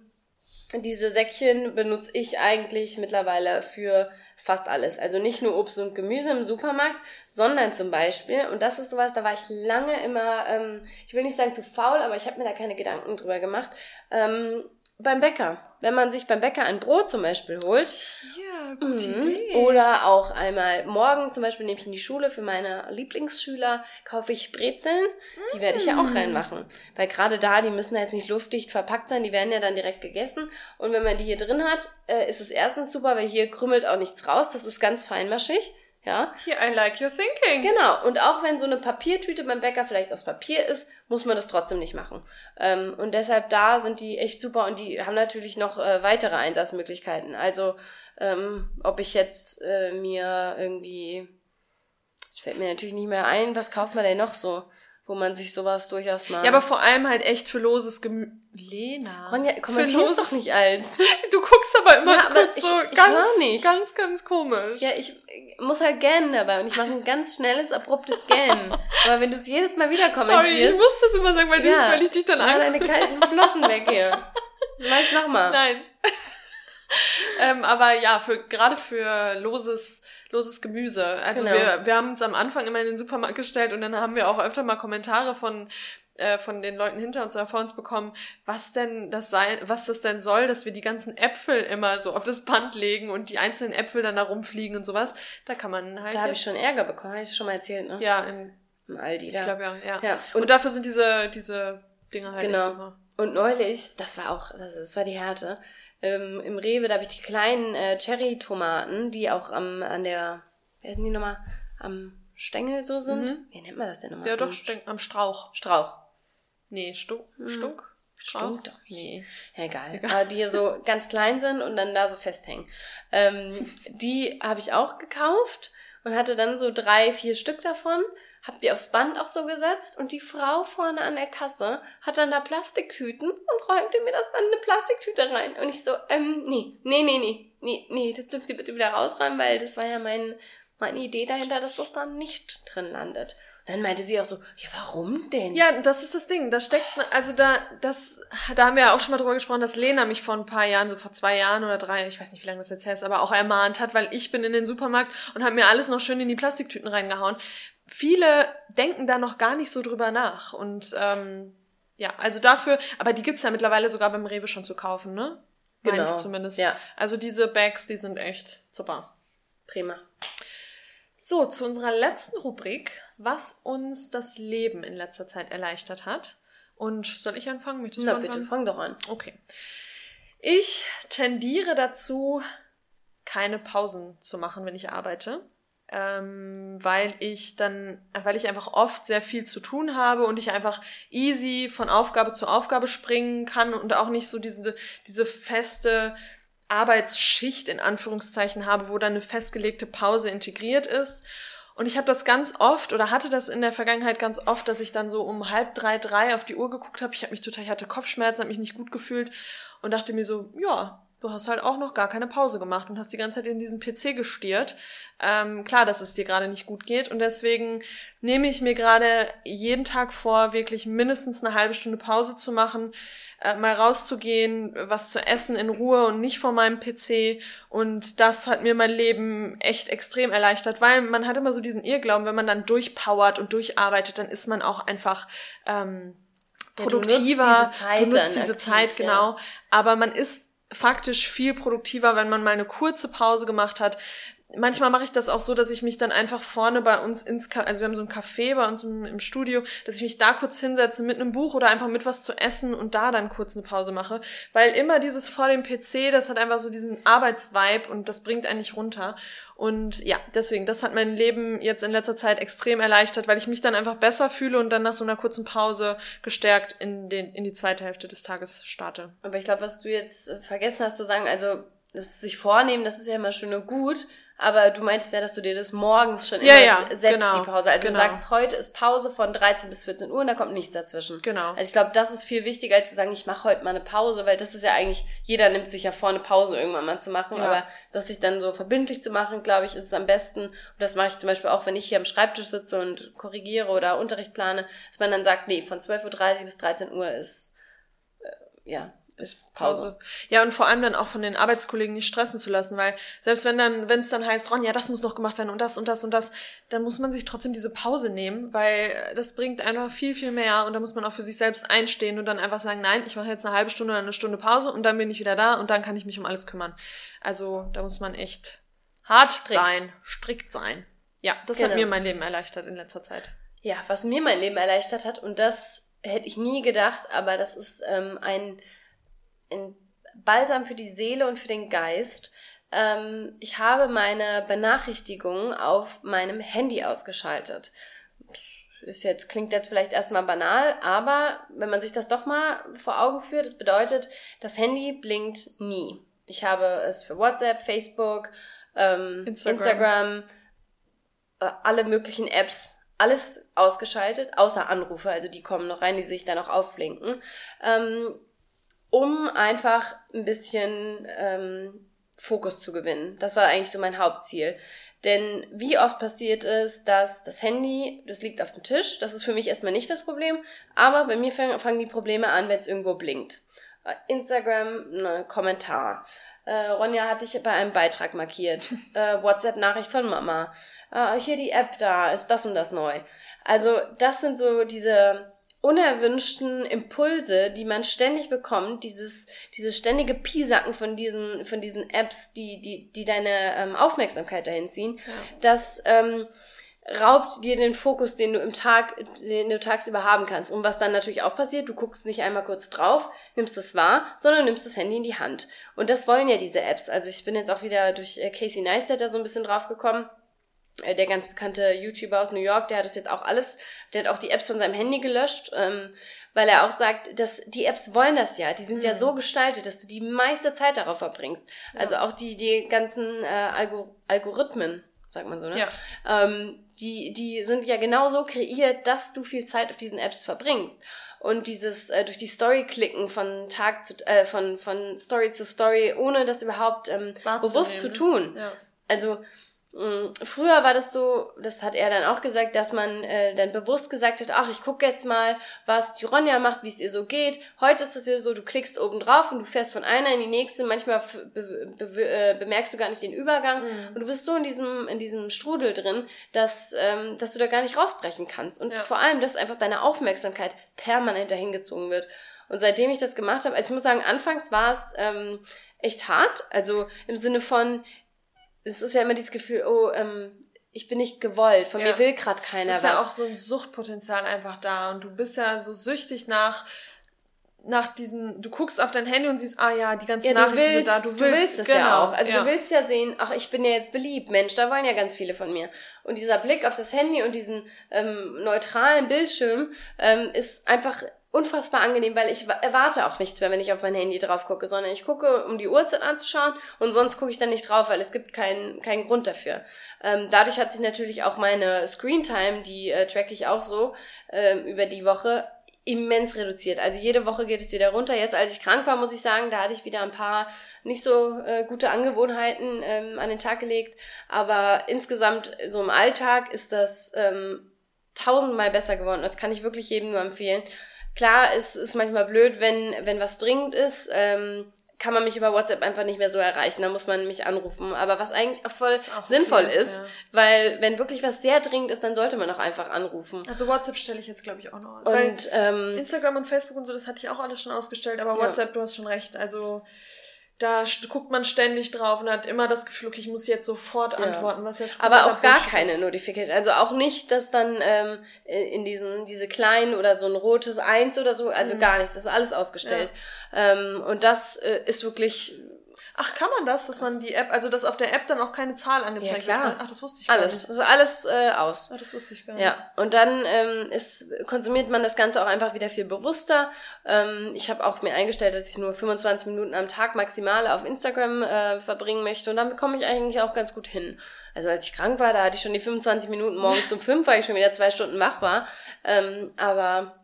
diese Säckchen benutze ich eigentlich mittlerweile für fast alles. Also nicht nur Obst und Gemüse im Supermarkt, sondern zum Beispiel, und das ist sowas, da war ich lange immer, ähm, ich will nicht sagen zu faul, aber ich habe mir da keine Gedanken drüber gemacht, ähm, beim Bäcker. Wenn man sich beim Bäcker ein Brot zum Beispiel holt. Ja, gute mhm. Idee. Oder auch einmal morgen zum Beispiel nehme ich in die Schule für meine Lieblingsschüler, kaufe ich Brezeln. Die werde ich ja auch mm. reinmachen. Weil gerade da, die müssen ja jetzt nicht luftdicht verpackt sein, die werden ja dann direkt gegessen. Und wenn man die hier drin hat, äh, ist es erstens super, weil hier krümmelt auch nichts raus. Das ist ganz feinmaschig. Ja. Here, I like your thinking. Genau. Und auch wenn so eine Papiertüte beim Bäcker vielleicht aus Papier ist, muss man das trotzdem nicht machen. Ähm, und deshalb da sind die echt super und die haben natürlich noch äh, weitere Einsatzmöglichkeiten. Also, ähm, ob ich jetzt äh, mir irgendwie, es fällt mir natürlich nicht mehr ein, was kauft man denn noch so? Wo man sich sowas durchaus mal. Ja, aber vor allem halt echt für loses Gemüse. Lena. Ronja, kommentierst doch nicht als. Du guckst aber immer ja, aber kurz ich, so ich ganz, nicht. ganz, ganz komisch. Ja, ich muss halt gähnen dabei und ich mache ein ganz schnelles, abruptes Gähnen. aber wenn du es jedes Mal wieder kommentierst. Sorry, ich muss das immer sagen, weil, ja, ich, weil ich dich dann angucke. deine kalten Flossen weg hier. Das meinst nochmal. Nein. ähm, aber ja, für, gerade für loses loses Gemüse. Also genau. wir, wir haben uns am Anfang immer in den Supermarkt gestellt und dann haben wir auch öfter mal Kommentare von äh, von den Leuten hinter uns oder vor uns bekommen, was denn das sein, was das denn soll, dass wir die ganzen Äpfel immer so auf das Band legen und die einzelnen Äpfel dann da rumfliegen und sowas. Da kann man halt. Da habe ich schon Ärger bekommen, habe ich schon mal erzählt, ne? Ja, im, Im Aldi da. Ich glaube ja, ja. ja. Und, und, dafür sind diese, diese Dinger halt genau. super. Und neulich, das war auch, das, das war die Härte, ähm, im Rewe, da habe ich die kleinen äh, Cherry-Tomaten, die auch am, an der, wer sind die nochmal, am Stängel so sind. Mhm. Wie nennt man das denn nochmal? Ja, doch, am, am Strauch. Strauch. Nee, Stu hm. Stunk? Stunk doch nicht. Nee. Ja, egal. egal. Aber die so ganz klein sind und dann da so festhängen. Ähm, die habe ich auch gekauft und hatte dann so drei, vier Stück davon hab die aufs Band auch so gesetzt und die Frau vorne an der Kasse hat dann da Plastiktüten und räumte mir das dann in eine Plastiktüte rein. Und ich so, ähm, nee, nee, nee, nee, nee, nee, das dürft ihr bitte wieder rausräumen, weil das war ja mein, meine Idee dahinter, dass das dann nicht drin landet. Dann meinte sie auch so, ja, warum denn? Ja, das ist das Ding. Da steckt, also da, das, da haben wir ja auch schon mal drüber gesprochen, dass Lena mich vor ein paar Jahren, so vor zwei Jahren oder drei, ich weiß nicht, wie lange das jetzt her ist, aber auch ermahnt hat, weil ich bin in den Supermarkt und habe mir alles noch schön in die Plastiktüten reingehauen viele denken da noch gar nicht so drüber nach. Und ähm, ja, also dafür, aber die gibt's ja mittlerweile sogar beim Rewe schon zu kaufen, ne? Meine genau. ich zumindest. Ja. Also diese Bags, die sind echt super. Prima. So, zu unserer letzten Rubrik, was uns das Leben in letzter Zeit erleichtert hat. Und soll ich anfangen? Möchtest du Na bitte, fang doch an. Okay. Ich tendiere dazu, keine Pausen zu machen, wenn ich arbeite ähm, weil ich dann, weil ich einfach oft sehr viel zu tun habe und ich einfach easy von Aufgabe zu Aufgabe springen kann und auch nicht so diese, diese feste Arbeitsschicht in Anführungszeichen habe, wo dann eine festgelegte Pause integriert ist. Und ich habe das ganz oft oder hatte das in der Vergangenheit ganz oft, dass ich dann so um halb drei, drei auf die Uhr geguckt habe. Ich habe mich total, ich hatte Kopfschmerzen, habe mich nicht gut gefühlt und dachte mir so, ja, du hast halt auch noch gar keine Pause gemacht und hast die ganze Zeit in diesen PC gestiert. Ähm, klar, dass es dir gerade nicht gut geht und deswegen nehme ich mir gerade jeden Tag vor, wirklich mindestens eine halbe Stunde Pause zu machen, äh, mal rauszugehen, was zu essen in Ruhe und nicht vor meinem PC und das hat mir mein Leben echt extrem erleichtert, weil man hat immer so diesen Irrglauben, wenn man dann durchpowert und durcharbeitet, dann ist man auch einfach ähm, produktiver, ja, du nutzt diese Zeit, du nutzt diese aktiv, Zeit genau, ja. aber man ist faktisch viel produktiver, wenn man mal eine kurze Pause gemacht hat, manchmal mache ich das auch so, dass ich mich dann einfach vorne bei uns ins, Ka also wir haben so ein Café bei uns im, im, Studio, dass ich mich da kurz hinsetze mit einem Buch oder einfach mit was zu essen und da dann kurz eine Pause mache. Weil immer dieses vor dem PC, das hat einfach so diesen Arbeitsvibe und das bringt eigentlich runter. Und ja, deswegen, das hat mein Leben jetzt in letzter Zeit extrem erleichtert, weil ich mich dann einfach besser fühle und dann nach so einer kurzen Pause gestärkt in, den, in die zweite Hälfte des Tages starte. Aber ich glaube, was du jetzt äh, vergessen hast zu sagen, also das sich vornehmen, das ist ja immer schön und gut, aber du meintest ja, dass du dir das morgens schon immer ja, setzt, genau, die Pause. Also genau. du sagst, heute ist Pause von 13 bis 14 Uhr und da kommt nichts dazwischen. Genau. Also ich glaube, das ist viel wichtiger, als zu sagen, ich mache heute mal eine Pause, weil das ist ja eigentlich, jeder nimmt sich ja vor, eine Pause irgendwann mal zu machen. Ja. Aber das sich dann so verbindlich zu machen, glaube ich, ist es am besten. Und das mache ich zum Beispiel auch, wenn ich hier am Schreibtisch sitze und korrigiere oder Unterricht plane, dass man dann sagt, nee, von 12.30 Uhr bis 13 Uhr ist, äh, ja, ist Pause. Ja, und vor allem dann auch von den Arbeitskollegen nicht stressen zu lassen, weil selbst wenn dann, wenn es dann heißt, Ron, ja, das muss noch gemacht werden und das und das und das, dann muss man sich trotzdem diese Pause nehmen, weil das bringt einfach viel, viel mehr und da muss man auch für sich selbst einstehen und dann einfach sagen, nein, ich mache jetzt eine halbe Stunde oder eine Stunde Pause und dann bin ich wieder da und dann kann ich mich um alles kümmern. Also da muss man echt hart strikt. sein, strikt sein. Ja, das genau. hat mir mein Leben erleichtert in letzter Zeit. Ja, was mir mein Leben erleichtert hat und das hätte ich nie gedacht, aber das ist ähm, ein ein Balsam für die Seele und für den Geist. Ähm, ich habe meine Benachrichtigungen auf meinem Handy ausgeschaltet. Ist jetzt, klingt jetzt vielleicht erstmal banal, aber wenn man sich das doch mal vor Augen führt, das bedeutet, das Handy blinkt nie. Ich habe es für WhatsApp, Facebook, ähm, Instagram, Instagram äh, alle möglichen Apps alles ausgeschaltet, außer Anrufe, also die kommen noch rein, die sich dann auch aufblinken. Ähm, um einfach ein bisschen ähm, Fokus zu gewinnen. Das war eigentlich so mein Hauptziel. Denn wie oft passiert es, dass das Handy, das liegt auf dem Tisch, das ist für mich erstmal nicht das Problem, aber bei mir fangen, die Probleme an, wenn es irgendwo blinkt. Äh, Instagram, ne, Kommentar. Äh, Ronja hat dich bei einem Beitrag markiert. Äh, WhatsApp-Nachricht von Mama. Äh, hier die App da, ist das und das neu. Also das sind so diese unerwünschten Impulse, die man ständig bekommt, dieses, dieses ständige Piesacken von diesen, von diesen Apps, die, die, die deine ähm, Aufmerksamkeit dahin ziehen, ja. das ähm, raubt dir den Fokus, den du im Tag, den du tagsüber haben kannst. Und was dann natürlich auch passiert, du guckst nicht einmal kurz drauf, nimmst es wahr, sondern nimmst das Handy in die Hand. Und das wollen ja diese Apps. Also ich bin jetzt auch wieder durch äh, Casey Neistat da so ein bisschen drauf gekommen der ganz bekannte YouTuber aus New York, der hat das jetzt auch alles, der hat auch die Apps von seinem Handy gelöscht, ähm, weil er auch sagt, dass die Apps wollen das ja. Die sind mhm. ja so gestaltet, dass du die meiste Zeit darauf verbringst. Ja. Also auch die, die ganzen äh, Algor Algorithmen, sagt man so, ne? Ja. Ähm, die, die sind ja genau so kreiert, dass du viel Zeit auf diesen Apps verbringst. Und dieses äh, durch die Story klicken von Tag zu äh, von von Story zu Story, ohne das überhaupt ähm, bewusst zu tun. Ja. Also früher war das so, das hat er dann auch gesagt, dass man äh, dann bewusst gesagt hat, ach, ich gucke jetzt mal, was die Ronja macht, wie es ihr so geht. Heute ist das ja so, du klickst oben drauf und du fährst von einer in die nächste. Manchmal be be äh, bemerkst du gar nicht den Übergang mhm. und du bist so in diesem in diesem Strudel drin, dass ähm, dass du da gar nicht rausbrechen kannst und ja. vor allem, dass einfach deine Aufmerksamkeit permanent dahin gezogen wird. Und seitdem ich das gemacht habe, also ich muss sagen, anfangs war es ähm, echt hart, also im Sinne von es ist ja immer dieses Gefühl, oh, ähm, ich bin nicht gewollt, von ja. mir will gerade keiner was. Es ist was. ja auch so ein Suchtpotenzial einfach da und du bist ja so süchtig nach nach diesen, du guckst auf dein Handy und siehst, ah ja, die ganzen ja, Nachrichten willst, sind da, du willst, du willst es genau, ja auch. Also ja. du willst ja sehen, ach, ich bin ja jetzt beliebt, Mensch, da wollen ja ganz viele von mir. Und dieser Blick auf das Handy und diesen ähm, neutralen Bildschirm ähm, ist einfach unfassbar angenehm, weil ich erwarte auch nichts mehr, wenn ich auf mein Handy drauf gucke, sondern ich gucke, um die Uhrzeit anzuschauen und sonst gucke ich dann nicht drauf, weil es gibt keinen keinen Grund dafür. Ähm, dadurch hat sich natürlich auch meine Screentime, die äh, track ich auch so ähm, über die Woche, immens reduziert. Also jede Woche geht es wieder runter. Jetzt, als ich krank war, muss ich sagen, da hatte ich wieder ein paar nicht so äh, gute Angewohnheiten ähm, an den Tag gelegt. Aber insgesamt so im Alltag ist das ähm, tausendmal besser geworden. Das kann ich wirklich jedem nur empfehlen. Klar, es ist manchmal blöd, wenn, wenn was dringend ist, ähm, kann man mich über WhatsApp einfach nicht mehr so erreichen. Da muss man mich anrufen. Aber was eigentlich auch voll auch sinnvoll ist, ist ja. weil wenn wirklich was sehr dringend ist, dann sollte man auch einfach anrufen. Also WhatsApp stelle ich jetzt, glaube ich, auch noch aus. Und ähm, Instagram und Facebook und so, das hatte ich auch alles schon ausgestellt, aber WhatsApp, ja. du hast schon recht. Also da guckt man ständig drauf und hat immer das Gefühl, okay, ich muss jetzt sofort antworten, was ja Aber auch gar keine ist. Notification. Also auch nicht, dass dann ähm, in diesen, diese kleinen oder so ein rotes Eins oder so, also mhm. gar nichts. Das ist alles ausgestellt. Ja. Ähm, und das äh, ist wirklich Ach, kann man das, dass man die App, also dass auf der App dann auch keine Zahl angezeigt ja, klar. wird? Ach, das wusste ich gar alles. nicht. Also alles äh, aus. Ach, das wusste ich gar nicht. Ja, und dann ähm, ist, konsumiert man das Ganze auch einfach wieder viel bewusster. Ähm, ich habe auch mir eingestellt, dass ich nur 25 Minuten am Tag maximal auf Instagram äh, verbringen möchte und damit komme ich eigentlich auch ganz gut hin. Also als ich krank war, da hatte ich schon die 25 Minuten morgens um fünf, weil ich schon wieder zwei Stunden wach war. Ähm, aber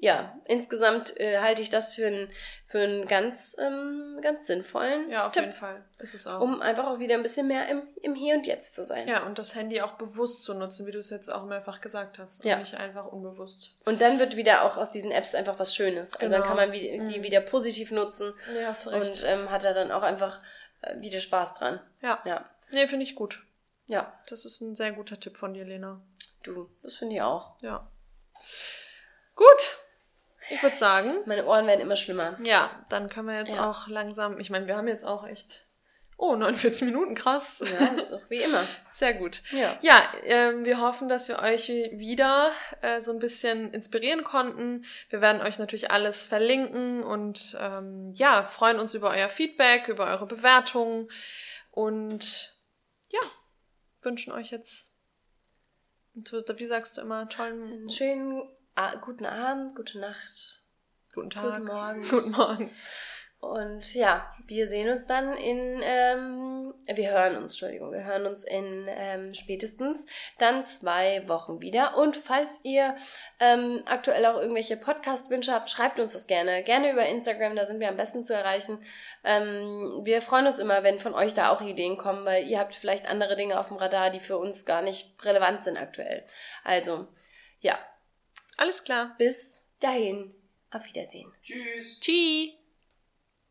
ja, insgesamt äh, halte ich das für ein für einen ganz, ähm, ganz sinnvollen Ja, auf Tipp, jeden Fall. Ist es auch. Um einfach auch wieder ein bisschen mehr im, im Hier und Jetzt zu sein. Ja, und das Handy auch bewusst zu nutzen, wie du es jetzt auch mehrfach gesagt hast. Und ja. nicht einfach unbewusst. Und dann wird wieder auch aus diesen Apps einfach was Schönes. Also genau. dann kann man die mhm. wieder positiv nutzen. Ja, hast recht. Und ähm, hat er dann auch einfach äh, wieder Spaß dran. Ja. Ja. Nee, finde ich gut. Ja. Das ist ein sehr guter Tipp von dir, Lena. Du, das finde ich auch. Ja. Gut. Ich würde sagen. Meine Ohren werden immer schlimmer. Ja, dann können wir jetzt ja. auch langsam. Ich meine, wir haben jetzt auch echt. Oh, 49 Minuten, krass. Ja, ist doch wie immer. Sehr gut. Ja, ja ähm, wir hoffen, dass wir euch wieder äh, so ein bisschen inspirieren konnten. Wir werden euch natürlich alles verlinken und ähm, ja, freuen uns über euer Feedback, über eure Bewertungen und ja, wünschen euch jetzt, wie sagst du immer, tollen. Schönen ah, guten Abend, gute Nacht, guten Tag, guten Morgen. Guten Morgen. Und ja, wir sehen uns dann in, ähm, wir hören uns, Entschuldigung, wir hören uns in ähm, spätestens dann zwei Wochen wieder. Und falls ihr ähm, aktuell auch irgendwelche Podcast-Wünsche habt, schreibt uns das gerne. Gerne über Instagram, da sind wir am besten zu erreichen. Ähm, wir freuen uns immer, wenn von euch da auch Ideen kommen, weil ihr habt vielleicht andere Dinge auf dem Radar, die für uns gar nicht relevant sind aktuell. Also, ja, alles klar. Bis dahin. Auf Wiedersehen. Tschüss. Tschüss.